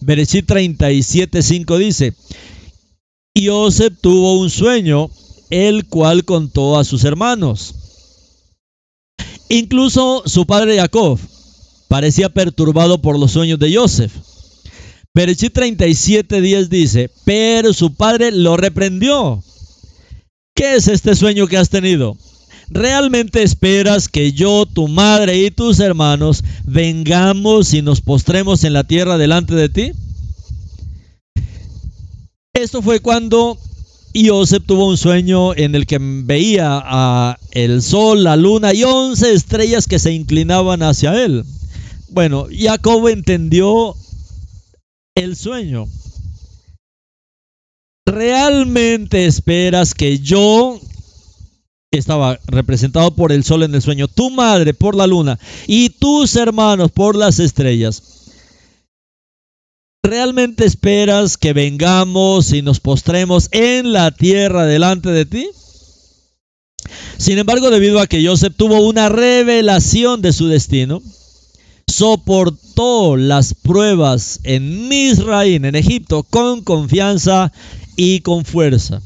Bereshit 37.5 dice, Joseph tuvo un sueño, el cual contó a sus hermanos. Incluso su padre Jacob parecía perturbado por los sueños de Joseph. Bereshit 37.10 dice, pero su padre lo reprendió. ¿Qué es este sueño que has tenido? ¿Realmente esperas que yo, tu madre y tus hermanos vengamos y nos postremos en la tierra delante de ti? Esto fue cuando Joseph tuvo un sueño en el que veía a el sol, la luna y once estrellas que se inclinaban hacia él. Bueno, Jacob entendió el sueño. ¿Realmente esperas que yo, estaba representado por el sol en el sueño, tu madre por la luna y tus hermanos por las estrellas. ¿Realmente esperas que vengamos y nos postremos en la tierra delante de ti? Sin embargo, debido a que Joseph tuvo una revelación de su destino, soportó las pruebas en Misraín, en Egipto, con confianza y con fuerza.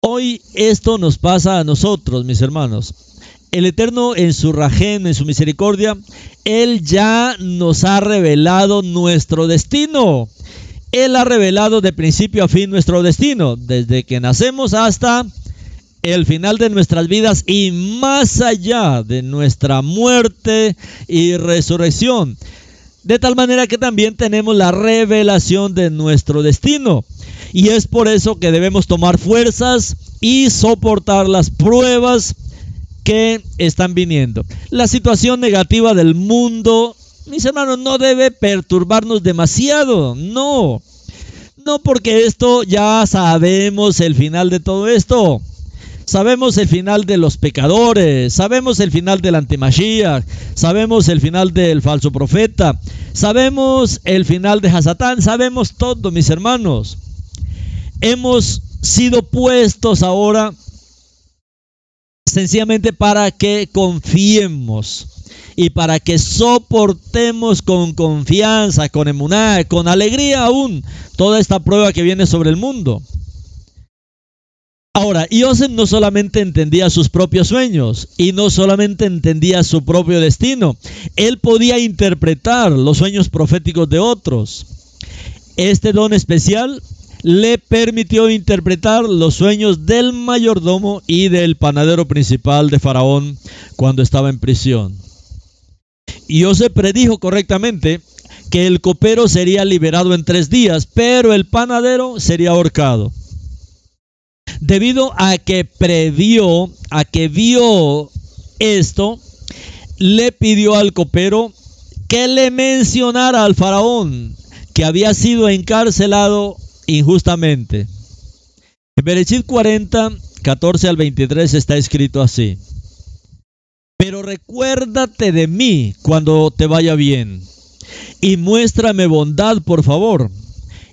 Hoy esto nos pasa a nosotros, mis hermanos. El Eterno en su rajen, en su misericordia, Él ya nos ha revelado nuestro destino. Él ha revelado de principio a fin nuestro destino, desde que nacemos hasta el final de nuestras vidas y más allá de nuestra muerte y resurrección. De tal manera que también tenemos la revelación de nuestro destino. Y es por eso que debemos tomar fuerzas y soportar las pruebas que están viniendo. La situación negativa del mundo, mis hermanos, no debe perturbarnos demasiado. No. No porque esto ya sabemos el final de todo esto. Sabemos el final de los pecadores, sabemos el final del antimashiach, sabemos el final del falso profeta, sabemos el final de Hasatán, sabemos todo, mis hermanos. Hemos sido puestos ahora sencillamente para que confiemos y para que soportemos con confianza, con emuná, con alegría aún toda esta prueba que viene sobre el mundo. Ahora, Joseph no solamente entendía sus propios sueños y no solamente entendía su propio destino, él podía interpretar los sueños proféticos de otros. Este don especial le permitió interpretar los sueños del mayordomo y del panadero principal de Faraón cuando estaba en prisión. Joseph predijo correctamente que el copero sería liberado en tres días, pero el panadero sería ahorcado debido a que previó, a que vio esto, le pidió al copero que le mencionara al faraón que había sido encarcelado injustamente. En Berechit 40, 14 al 23 está escrito así. Pero recuérdate de mí cuando te vaya bien, y muéstrame bondad, por favor,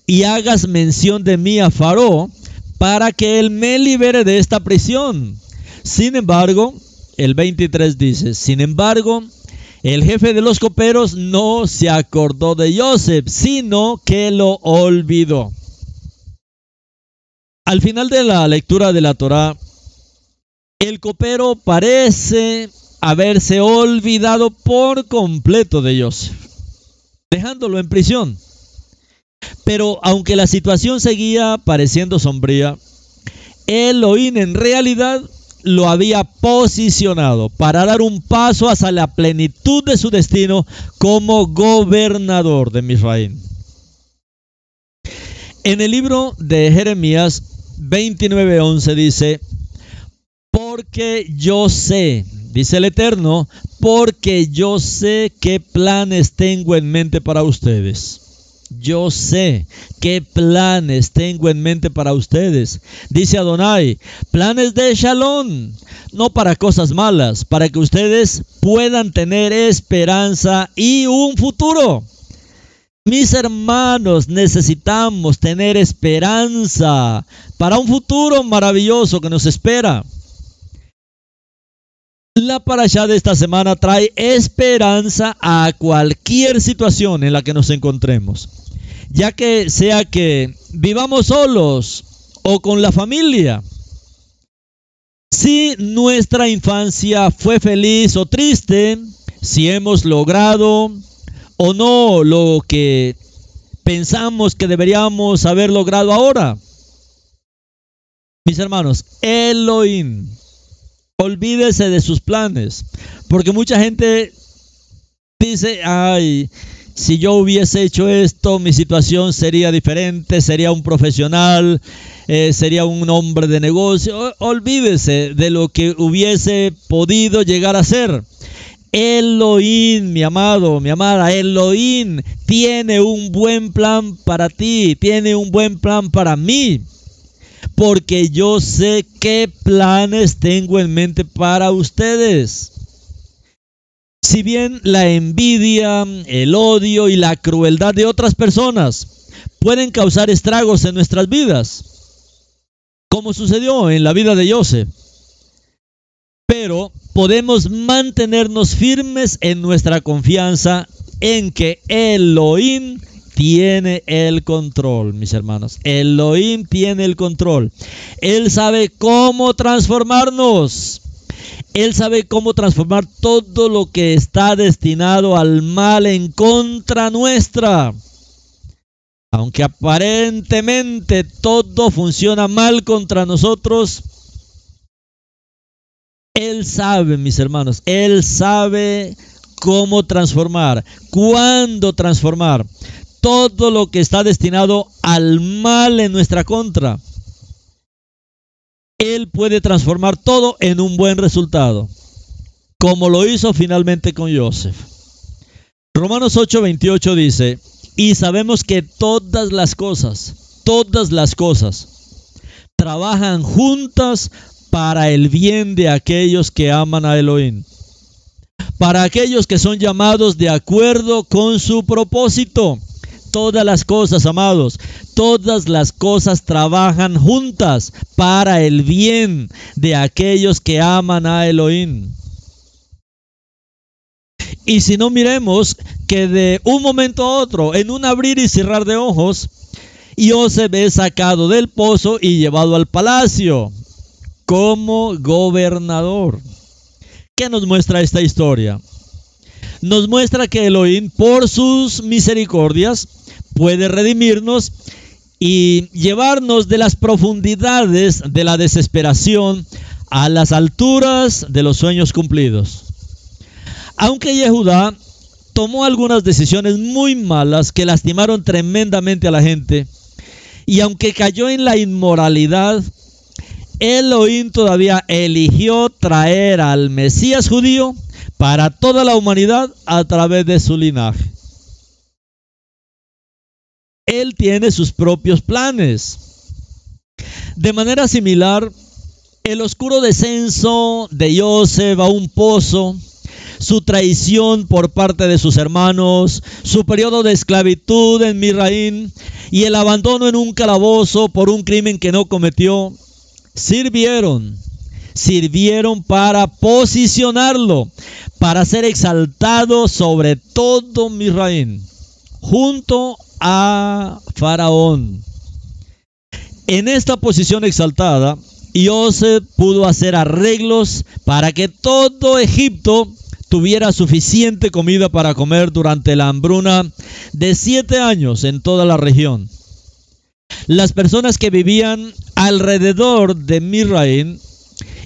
y hagas mención de mí a Faraón, para que Él me libere de esta prisión. Sin embargo, el 23 dice, sin embargo, el jefe de los coperos no se acordó de Joseph, sino que lo olvidó. Al final de la lectura de la Torá, el copero parece haberse olvidado por completo de Joseph, dejándolo en prisión. Pero aunque la situación seguía pareciendo sombría, Elohim en realidad lo había posicionado para dar un paso hacia la plenitud de su destino como gobernador de Misraim. En el libro de Jeremías 29:11 dice, porque yo sé, dice el Eterno, porque yo sé qué planes tengo en mente para ustedes yo sé qué planes tengo en mente para ustedes. Dice Adonai, planes de Shalom, no para cosas malas, para que ustedes puedan tener esperanza y un futuro. Mis hermanos, necesitamos tener esperanza para un futuro maravilloso que nos espera. La parasha de esta semana trae esperanza a cualquier situación en la que nos encontremos, ya que sea que vivamos solos o con la familia. Si nuestra infancia fue feliz o triste, si hemos logrado o no lo que pensamos que deberíamos haber logrado ahora. Mis hermanos, Elohim Olvídese de sus planes. Porque mucha gente dice, ay, si yo hubiese hecho esto, mi situación sería diferente, sería un profesional, eh, sería un hombre de negocio. Olvídese de lo que hubiese podido llegar a ser. Elohim, mi amado, mi amada, Elohim tiene un buen plan para ti, tiene un buen plan para mí porque yo sé qué planes tengo en mente para ustedes. Si bien la envidia, el odio y la crueldad de otras personas pueden causar estragos en nuestras vidas, como sucedió en la vida de Joseph, podemos mantenernos firmes en nuestra confianza en que Elohim tiene el control, mis hermanos. Elohim tiene el control. Él sabe cómo transformarnos. Él sabe cómo transformar todo lo que está destinado al mal en contra nuestra. Aunque aparentemente todo funciona mal contra nosotros, Él sabe, mis hermanos, Él sabe cómo transformar, cuándo transformar todo lo que está destinado al mal en nuestra contra. Él puede transformar todo en un buen resultado, como lo hizo finalmente con Joseph. Romanos 8:28 dice, y sabemos que todas las cosas, todas las cosas, trabajan juntas para el bien de aquellos que aman a Elohim, para aquellos que son llamados de acuerdo con su propósito. Todas las cosas, amados, todas las cosas trabajan juntas para el bien de aquellos que aman a Elohim. Y si no miremos que de un momento a otro, en un abrir y cerrar de ojos, se ve sacado del pozo y llevado al palacio como gobernador. ¿Qué nos muestra esta historia? Nos muestra que Elohim, por sus misericordias, puede redimirnos y llevarnos de las profundidades de la desesperación a las alturas de los sueños cumplidos. Aunque Yehudá tomó algunas decisiones muy malas que lastimaron tremendamente a la gente, y aunque cayó en la inmoralidad, Elohim todavía eligió traer al Mesías judío para toda la humanidad a través de su linaje. Él tiene sus propios planes. De manera similar, el oscuro descenso de Joseph a un pozo su traición por parte de sus hermanos, su periodo de esclavitud en Misraín y el abandono en un calabozo por un crimen que no cometió, sirvieron, sirvieron para posicionarlo, para ser exaltado sobre todo Misraín, junto a Faraón. En esta posición exaltada, Joseph pudo hacer arreglos para que todo Egipto tuviera suficiente comida para comer durante la hambruna de siete años en toda la región. Las personas que vivían alrededor de Misraín,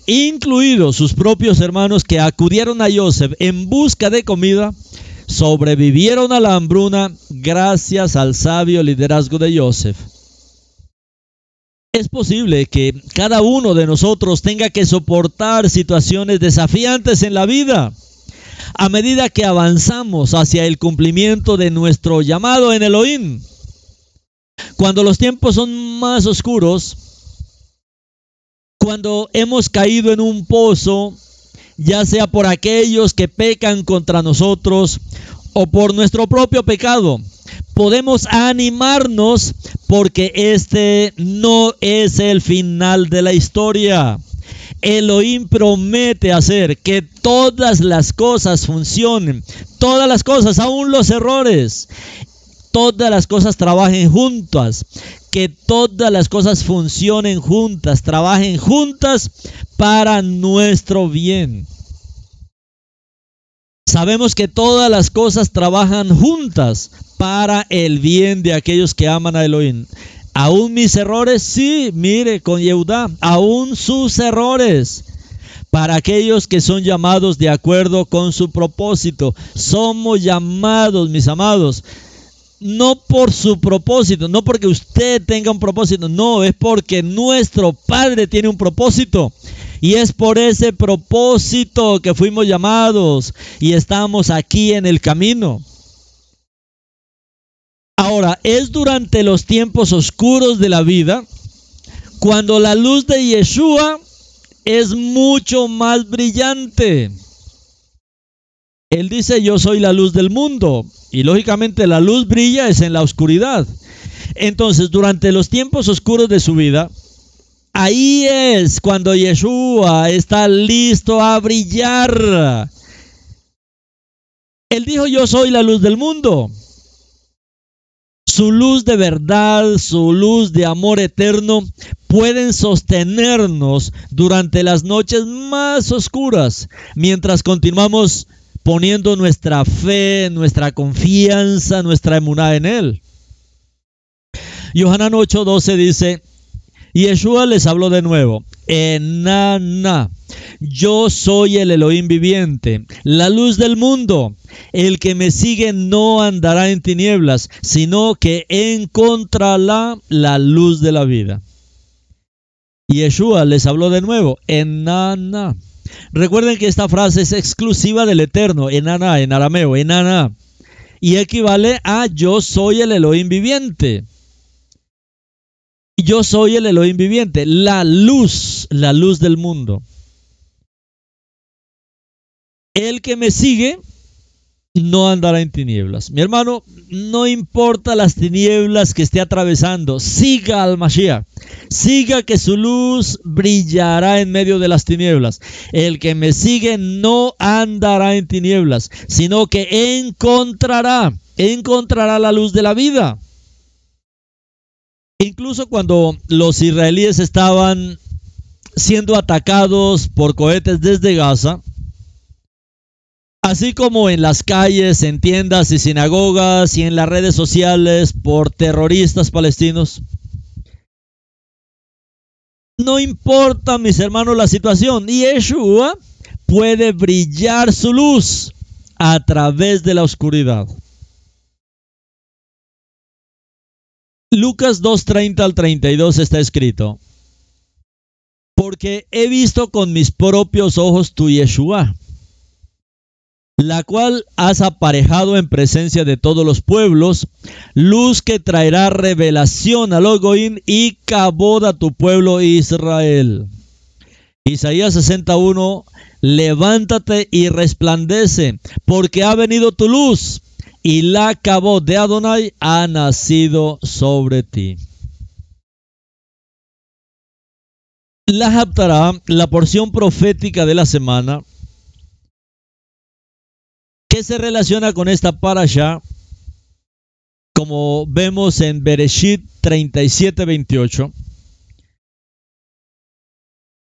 incluidos sus propios hermanos que acudieron a Joseph en busca de comida, sobrevivieron a la hambruna gracias al sabio liderazgo de Joseph. Es posible que cada uno de nosotros tenga que soportar situaciones desafiantes en la vida a medida que avanzamos hacia el cumplimiento de nuestro llamado en Elohim. Cuando los tiempos son más oscuros, cuando hemos caído en un pozo, ya sea por aquellos que pecan contra nosotros o por nuestro propio pecado, podemos animarnos porque este no es el final de la historia. Elohim promete hacer que todas las cosas funcionen, todas las cosas, aún los errores, todas las cosas trabajen juntas, que todas las cosas funcionen juntas, trabajen juntas para nuestro bien. Sabemos que todas las cosas trabajan juntas para el bien de aquellos que aman a Elohim. Aún mis errores, sí, mire, con Yehudá, aún sus errores. Para aquellos que son llamados de acuerdo con su propósito. Somos llamados, mis amados, no por su propósito, no porque usted tenga un propósito, no, es porque nuestro Padre tiene un propósito. Y es por ese propósito que fuimos llamados y estamos aquí en el camino. Ahora, es durante los tiempos oscuros de la vida cuando la luz de Yeshua es mucho más brillante. Él dice, yo soy la luz del mundo. Y lógicamente la luz brilla es en la oscuridad. Entonces, durante los tiempos oscuros de su vida, Ahí es cuando Yeshua está listo a brillar. Él dijo, yo soy la luz del mundo. Su luz de verdad, su luz de amor eterno pueden sostenernos durante las noches más oscuras mientras continuamos poniendo nuestra fe, nuestra confianza, nuestra emuná en Él. Yohanan 8:12 dice, Yeshua les habló de nuevo, Enana, yo soy el Elohim viviente, la luz del mundo. El que me sigue no andará en tinieblas, sino que encontrará la luz de la vida. Yeshua les habló de nuevo, Enana. Recuerden que esta frase es exclusiva del Eterno, Enana, en arameo, Enana, y equivale a yo soy el Elohim viviente. Yo soy el Elohim viviente, la luz, la luz del mundo. El que me sigue no andará en tinieblas. Mi hermano, no importa las tinieblas que esté atravesando, siga al Mashiach. Siga que su luz brillará en medio de las tinieblas. El que me sigue no andará en tinieblas, sino que encontrará, encontrará la luz de la vida. Incluso cuando los israelíes estaban siendo atacados por cohetes desde Gaza, así como en las calles, en tiendas y sinagogas y en las redes sociales por terroristas palestinos. No importa, mis hermanos, la situación. Yeshua puede brillar su luz a través de la oscuridad. Lucas 2.30 al 32 está escrito, porque he visto con mis propios ojos tu Yeshua la cual has aparejado en presencia de todos los pueblos, luz que traerá revelación al Ogoim y cabod a tu pueblo Israel. Isaías 61, levántate y resplandece, porque ha venido tu luz, y la cabod de Adonai ha nacido sobre ti. La Haftarah, la porción profética de la semana, ¿Qué se relaciona con esta parasha? Como vemos en Bereshit 37-28.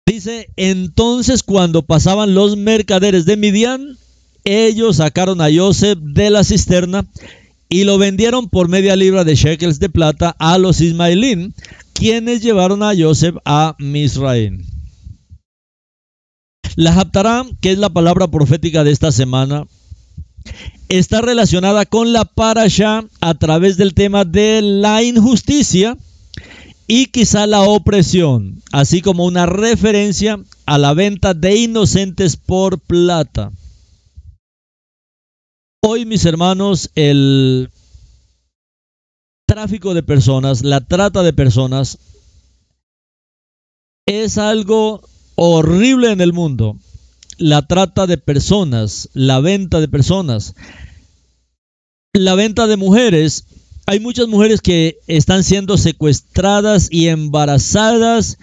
Dice, entonces cuando pasaban los mercaderes de Midian, ellos sacaron a Joseph de la cisterna y lo vendieron por media libra de shekels de plata a los ismaelín, quienes llevaron a Joseph a Misraim. La Haftarah, que es la palabra profética de esta semana, está relacionada con la parasha a través del tema de la injusticia y quizá la opresión, así como una referencia a la venta de inocentes por plata. Hoy, mis hermanos, el tráfico de personas, la trata de personas, es algo horrible en el mundo la trata de personas, la venta de personas, la venta de mujeres. Hay muchas mujeres que están siendo secuestradas y embarazadas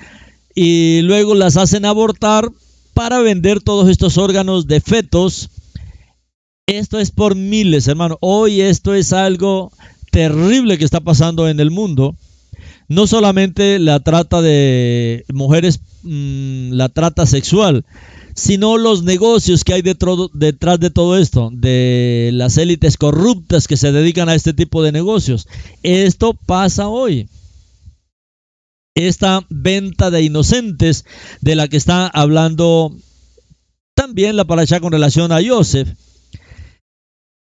y luego las hacen abortar para vender todos estos órganos de fetos. Esto es por miles, hermano. Hoy esto es algo terrible que está pasando en el mundo. No solamente la trata de mujeres, mm, la trata sexual, sino los negocios que hay detrás de todo esto, de las élites corruptas que se dedican a este tipo de negocios. Esto pasa hoy. Esta venta de inocentes de la que está hablando también la paracha con relación a Joseph.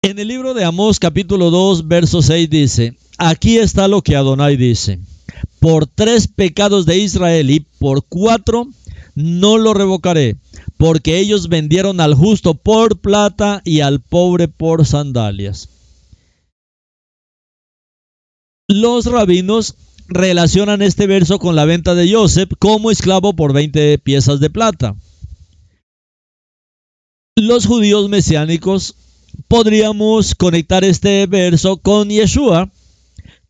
En el libro de Amós capítulo 2 verso 6 dice, aquí está lo que Adonai dice, por tres pecados de Israel y por cuatro no lo revocaré, porque ellos vendieron al justo por plata y al pobre por sandalias. Los rabinos relacionan este verso con la venta de Joseph como esclavo por 20 piezas de plata. Los judíos mesiánicos podríamos conectar este verso con Yeshua,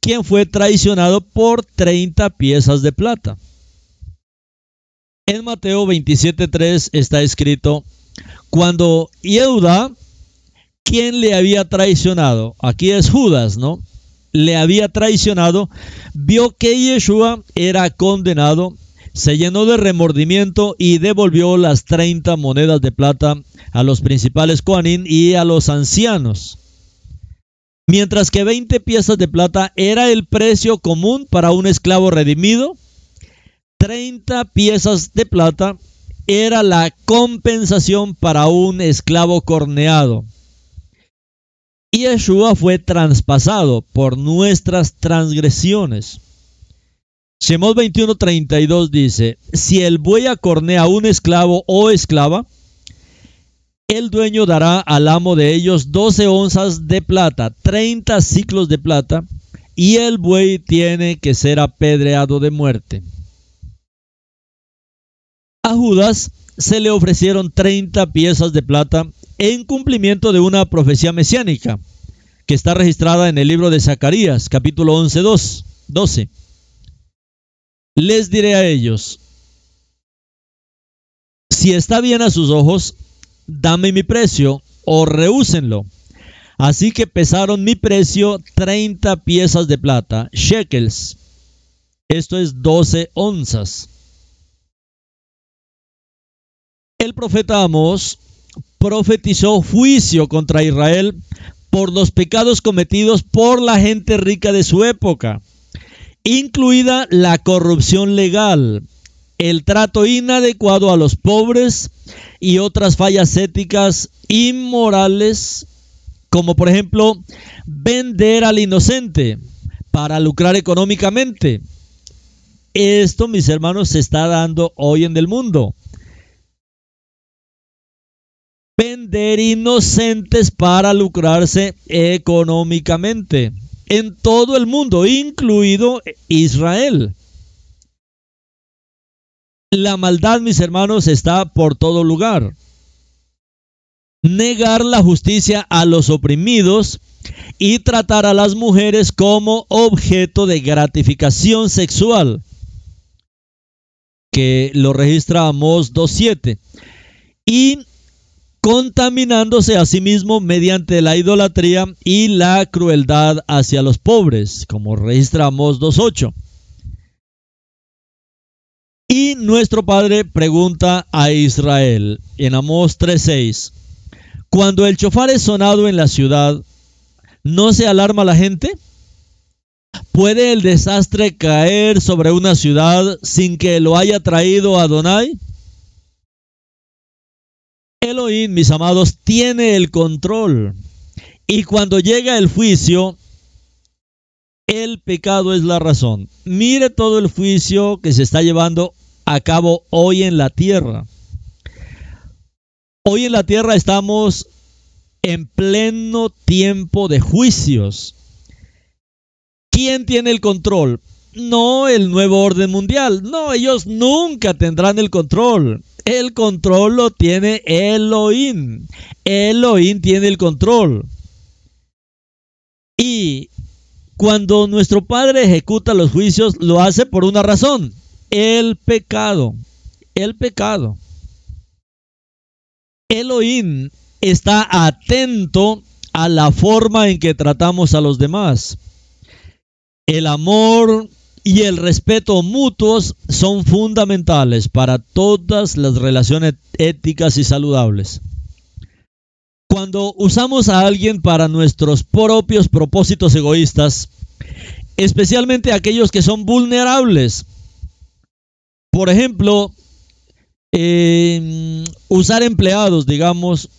quien fue traicionado por 30 piezas de plata. En Mateo 27.3 está escrito, cuando Yehuda, quien le había traicionado, aquí es Judas, ¿no? Le había traicionado, vio que Yeshua era condenado, se llenó de remordimiento y devolvió las 30 monedas de plata a los principales Koanín y a los ancianos. Mientras que 20 piezas de plata era el precio común para un esclavo redimido, 30 piezas de plata era la compensación para un esclavo corneado. Y Yeshua fue traspasado por nuestras transgresiones. Shemot 21:32 dice, si el buey acornea a un esclavo o esclava, el dueño dará al amo de ellos 12 onzas de plata, 30 ciclos de plata, y el buey tiene que ser apedreado de muerte. A Judas se le ofrecieron 30 piezas de plata en cumplimiento de una profecía mesiánica que está registrada en el libro de Zacarías, capítulo 11, 12. Les diré a ellos, si está bien a sus ojos, dame mi precio o rehúsenlo. Así que pesaron mi precio 30 piezas de plata, shekels. Esto es 12 onzas. El profeta Amos profetizó juicio contra Israel por los pecados cometidos por la gente rica de su época, incluida la corrupción legal, el trato inadecuado a los pobres y otras fallas éticas inmorales, como por ejemplo vender al inocente para lucrar económicamente. Esto, mis hermanos, se está dando hoy en el mundo vender inocentes para lucrarse económicamente en todo el mundo, incluido Israel. La maldad, mis hermanos, está por todo lugar. Negar la justicia a los oprimidos y tratar a las mujeres como objeto de gratificación sexual, que lo registra Amos 2.7. Y contaminándose a sí mismo mediante la idolatría y la crueldad hacia los pobres, como registramos 2.8. Y nuestro padre pregunta a Israel en Amós 3.6, cuando el chofar es sonado en la ciudad, ¿no se alarma la gente? ¿Puede el desastre caer sobre una ciudad sin que lo haya traído Adonai? Elohim, mis amados, tiene el control. Y cuando llega el juicio, el pecado es la razón. Mire todo el juicio que se está llevando a cabo hoy en la tierra. Hoy en la tierra estamos en pleno tiempo de juicios. ¿Quién tiene el control? No el nuevo orden mundial. No, ellos nunca tendrán el control. El control lo tiene Elohim. Elohim tiene el control. Y cuando nuestro Padre ejecuta los juicios, lo hace por una razón. El pecado. El pecado. Elohim está atento a la forma en que tratamos a los demás. El amor y el respeto mutuos son fundamentales para todas las relaciones éticas y saludables. Cuando usamos a alguien para nuestros propios propósitos egoístas, especialmente aquellos que son vulnerables, por ejemplo, em, usar empleados, digamos,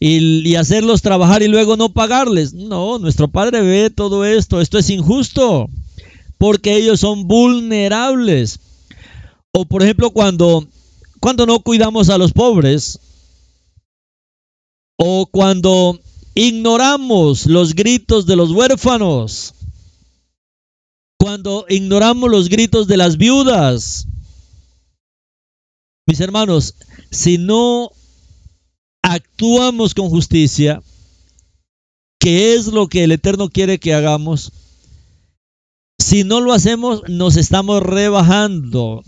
y, y hacerlos trabajar y luego no pagarles. No, nuestro Padre ve todo esto, esto es injusto porque ellos son vulnerables. O por ejemplo, cuando, cuando no cuidamos a los pobres, o cuando ignoramos los gritos de los huérfanos, cuando ignoramos los gritos de las viudas. Mis hermanos, si no actuamos con justicia, ¿qué es lo que el Eterno quiere que hagamos? Si no lo hacemos, nos estamos rebajando.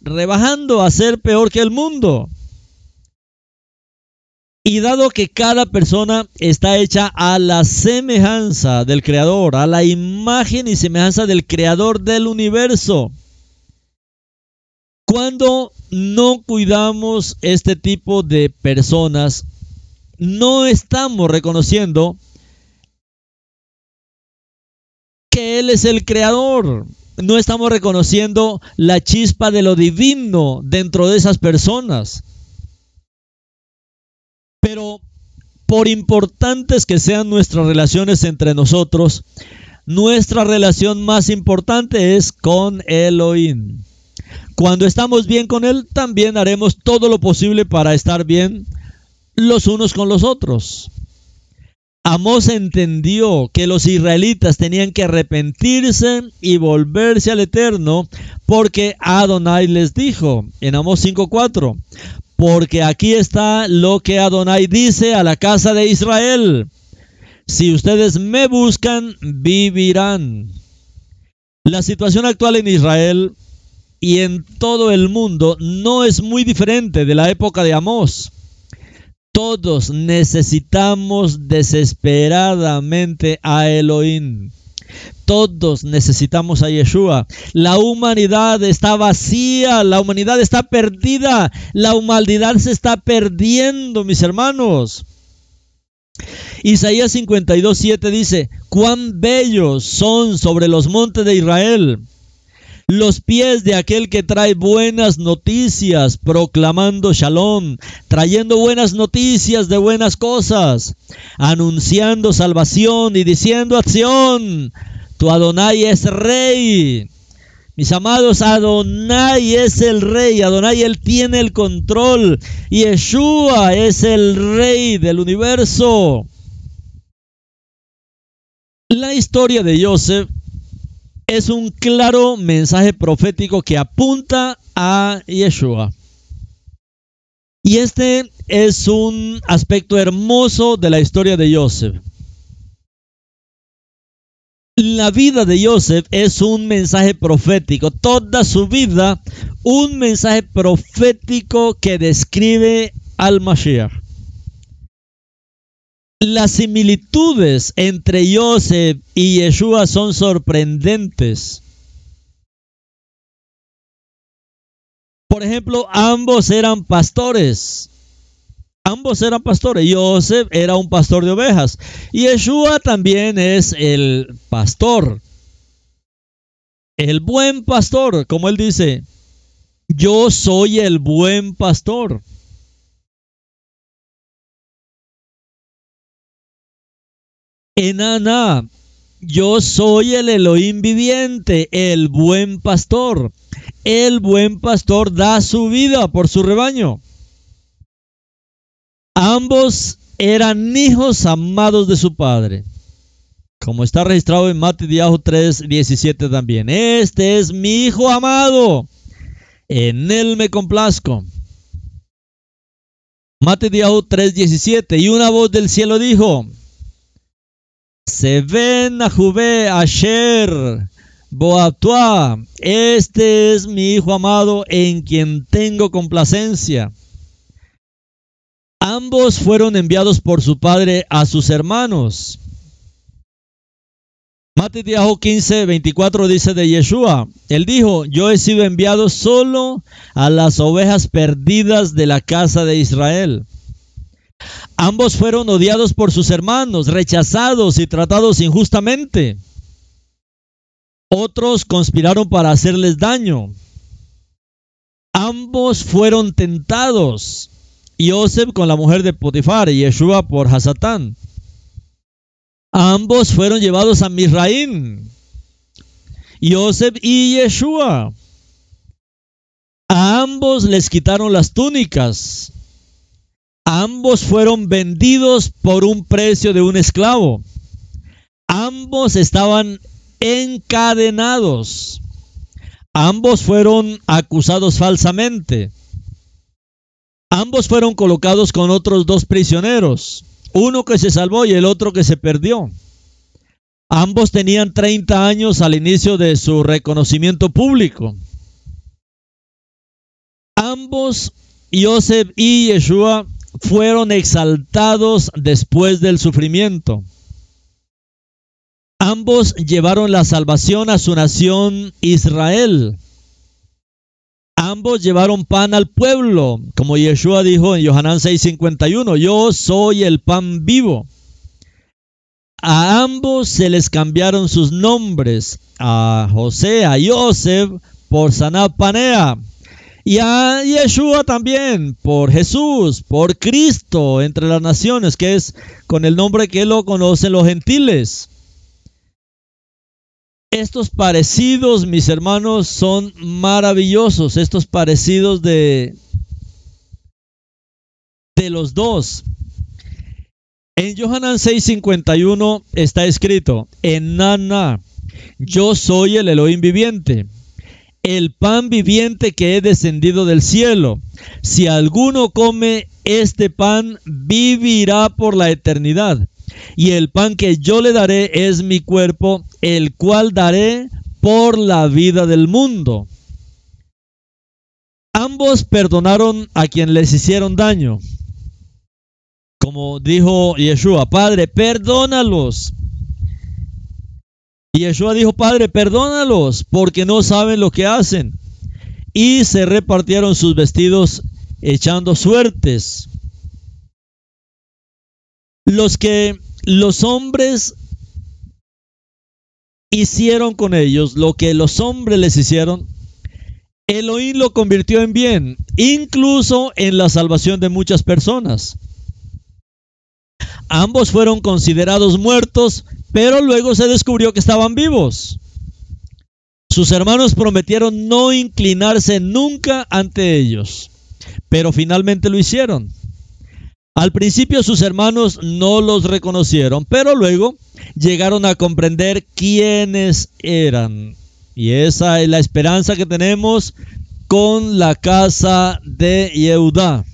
rebajando a ser peor que el mundo. Y dado que cada persona está hecha a la semejanza del Creador, a la imagen y semejanza del Creador del universo, cuando no cuidamos este tipo de personas, no estamos reconociendo que Él es el creador. No estamos reconociendo la chispa de lo divino dentro de esas personas. Pero por importantes que sean nuestras relaciones entre nosotros, nuestra relación más importante es con Elohim. Cuando estamos bien con Él, también haremos todo lo posible para estar bien los unos con los otros. Amós entendió que los israelitas tenían que arrepentirse y volverse al Eterno porque Adonai les dijo en Amós 5.4, porque aquí está lo que Adonai dice a la casa de Israel. Si ustedes me buscan, vivirán. La situación actual en Israel y en todo el mundo no es muy diferente de la época de Amós. Todos necesitamos desesperadamente a Elohim. Todos necesitamos a Yeshua. La humanidad está vacía, la humanidad está perdida, la humanidad se está perdiendo, mis hermanos. Isaías 52.7 dice, cuán bellos son sobre los montes de Israel los pies de aquel que trae buenas noticias, proclamando shalom, trayendo buenas noticias de buenas cosas, anunciando salvación y diciendo acción, tu Adonai es rey. Mis amados, Adonai es el rey, Adonai él tiene el control Yeshua es el rey del universo. La historia de Joseph es un claro mensaje profético que apunta a Yeshua. Y este es un aspecto hermoso de la historia de Joseph. La vida de Joseph es un mensaje profético, toda su vida un mensaje profético que describe al Mashiach. Las similitudes entre Joseph y Yeshua son sorprendentes. Por ejemplo, ambos eran pastores. Ambos eran pastores. Joseph era un pastor de ovejas. Y Yeshua también es el pastor. El buen pastor, como él dice, yo soy el buen pastor. Enana, yo soy el Elohim viviente, el buen pastor. El buen pastor da su vida por su rebaño. Ambos eran hijos amados de su padre. Como está registrado en Mateo 3, 17 también. Este es mi hijo amado. En él me complazco. Mateo 3, 17. Y una voz del cielo dijo, se ven a Juve Asher Boatua. Este es mi hijo amado en quien tengo complacencia. Ambos fueron enviados por su padre a sus hermanos. Mateo 15, 24 dice de Yeshua. Él dijo, yo he sido enviado solo a las ovejas perdidas de la casa de Israel. Ambos fueron odiados por sus hermanos, rechazados y tratados injustamente. Otros conspiraron para hacerles daño. Ambos fueron tentados. Joseph con la mujer de Potifar y Yeshua por Hasatán. Ambos fueron llevados a Misraín. Joseph y Yeshua. A ambos les quitaron las túnicas. Ambos fueron vendidos por un precio de un esclavo. Ambos estaban encadenados. Ambos fueron acusados falsamente. Ambos fueron colocados con otros dos prisioneros, uno que se salvó y el otro que se perdió. Ambos tenían 30 años al inicio de su reconocimiento público. Ambos, Yosef y Yeshua, fueron exaltados después del sufrimiento. Ambos llevaron la salvación a su nación Israel. Ambos llevaron pan al pueblo, como Yeshua dijo en Yohanan 6:51, yo soy el pan vivo. A ambos se les cambiaron sus nombres, a José, a Joseph, por Sanapanea, y a Yeshua también, por Jesús, por Cristo entre las naciones, que es con el nombre que lo conocen los gentiles. Estos parecidos, mis hermanos, son maravillosos. Estos parecidos de, de los dos. En Johanan 6:51 está escrito, en Nana, yo soy el Elohim viviente, el pan viviente que he descendido del cielo. Si alguno come este pan, vivirá por la eternidad y el pan que yo le daré es mi cuerpo, el cual daré por la vida del mundo. Ambos perdonaron a quien les hicieron daño. Como dijo Yeshua, Padre, perdónalos. Y Yeshua dijo, Padre, perdónalos, porque no saben lo que hacen. Y se repartieron sus vestidos echando suertes. Los que los hombres hicieron con ellos lo que los hombres les hicieron, Elohim lo convirtió en bien, incluso en la salvación de muchas personas. Ambos fueron considerados muertos, pero luego se descubrió que estaban vivos. Sus hermanos prometieron no inclinarse nunca ante ellos, pero finalmente lo hicieron. Al principio sus hermanos no los reconocieron, pero luego llegaron a comprender quiénes eran. Y esa es la esperanza que tenemos con la casa de Yehudá.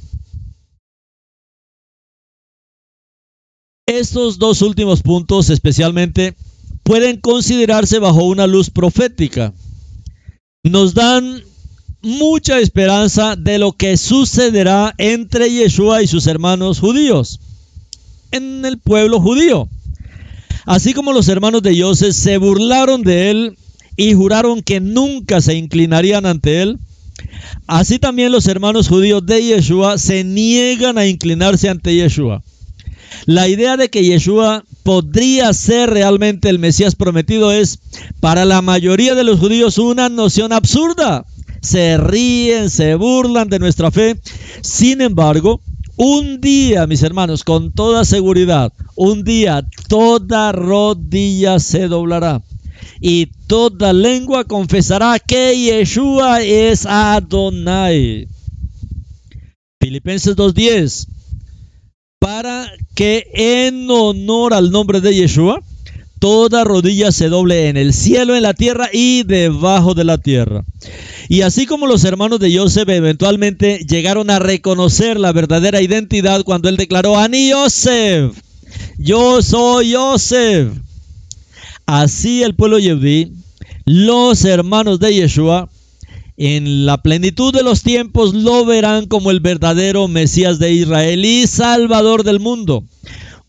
Estos dos últimos puntos especialmente pueden considerarse bajo una luz profética. Nos dan mucha esperanza de lo que sucederá entre Yeshua y sus hermanos judíos en el pueblo judío. Así como los hermanos de José se burlaron de él y juraron que nunca se inclinarían ante él, así también los hermanos judíos de Yeshua se niegan a inclinarse ante Yeshua. La idea de que Yeshua podría ser realmente el Mesías prometido es para la mayoría de los judíos una noción absurda se ríen, se burlan de nuestra fe. Sin embargo, un día, mis hermanos, con toda seguridad, un día toda rodilla se doblará y toda lengua confesará que Yeshua es Adonai. Filipenses 2.10. Para que en honor al nombre de Yeshua, toda rodilla se doble en el cielo, en la tierra y debajo de la tierra. Y así como los hermanos de Joseph eventualmente llegaron a reconocer la verdadera identidad cuando él declaró, Ani Joseph, yo soy Joseph. Así el pueblo yehudí, los hermanos de Yeshua, en la plenitud de los tiempos lo verán como el verdadero Mesías de Israel y Salvador del mundo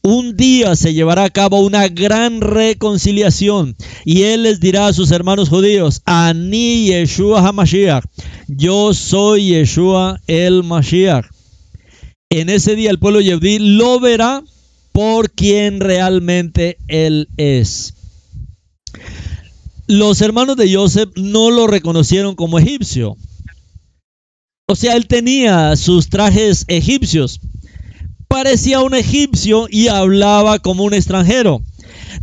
un día se llevará a cabo una gran reconciliación y él les dirá a sus hermanos judíos, Ani Yeshua HaMashiach, yo soy Yeshua el Mashiach. En ese día el pueblo yehudí lo verá por quien realmente él es. Los hermanos de Joseph no lo reconocieron como egipcio. O sea, él tenía sus trajes egipcios, parecía un egipcio y hablaba como un extranjero.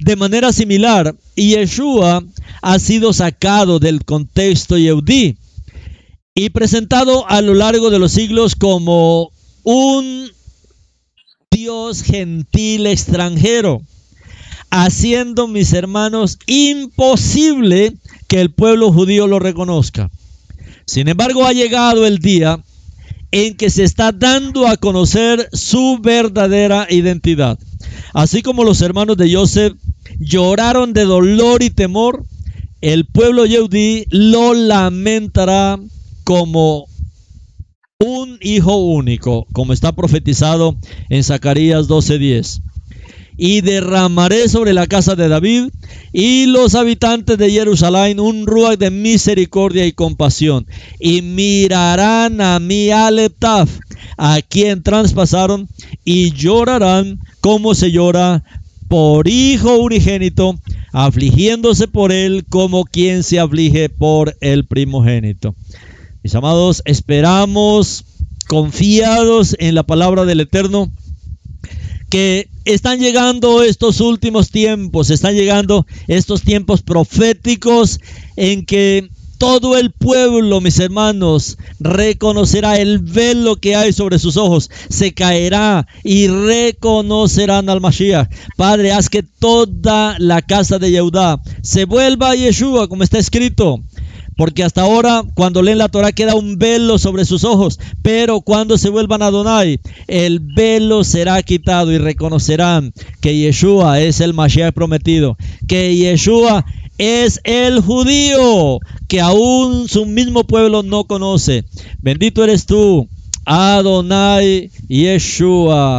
De manera similar, Yeshua ha sido sacado del contexto yehudí y presentado a lo largo de los siglos como un Dios gentil extranjero, haciendo, mis hermanos, imposible que el pueblo judío lo reconozca. Sin embargo, ha llegado el día en que se está dando a conocer su verdadera identidad. Así como los hermanos de Joseph lloraron de dolor y temor, el pueblo yehudí lo lamentará como un hijo único, como está profetizado en Zacarías 12:10. Y derramaré sobre la casa de David y los habitantes de Jerusalén un ruach de misericordia y compasión. Y mirarán a mi Aleptaf, a quien traspasaron, y llorarán como se llora por hijo unigénito, afligiéndose por él como quien se aflige por el primogénito. Mis amados, esperamos confiados en la palabra del Eterno que están llegando estos últimos tiempos, están llegando estos tiempos proféticos en que todo el pueblo, mis hermanos, reconocerá el velo que hay sobre sus ojos, se caerá y reconocerán al Mashiach. Padre, haz que toda la casa de Yehudá se vuelva a Yeshua, como está escrito. Porque hasta ahora, cuando leen la Torah, queda un velo sobre sus ojos. Pero cuando se vuelvan a Adonai, el velo será quitado y reconocerán que Yeshua es el Mashiach prometido. Que Yeshua es el judío que aún su mismo pueblo no conoce. Bendito eres tú, Adonai Yeshua.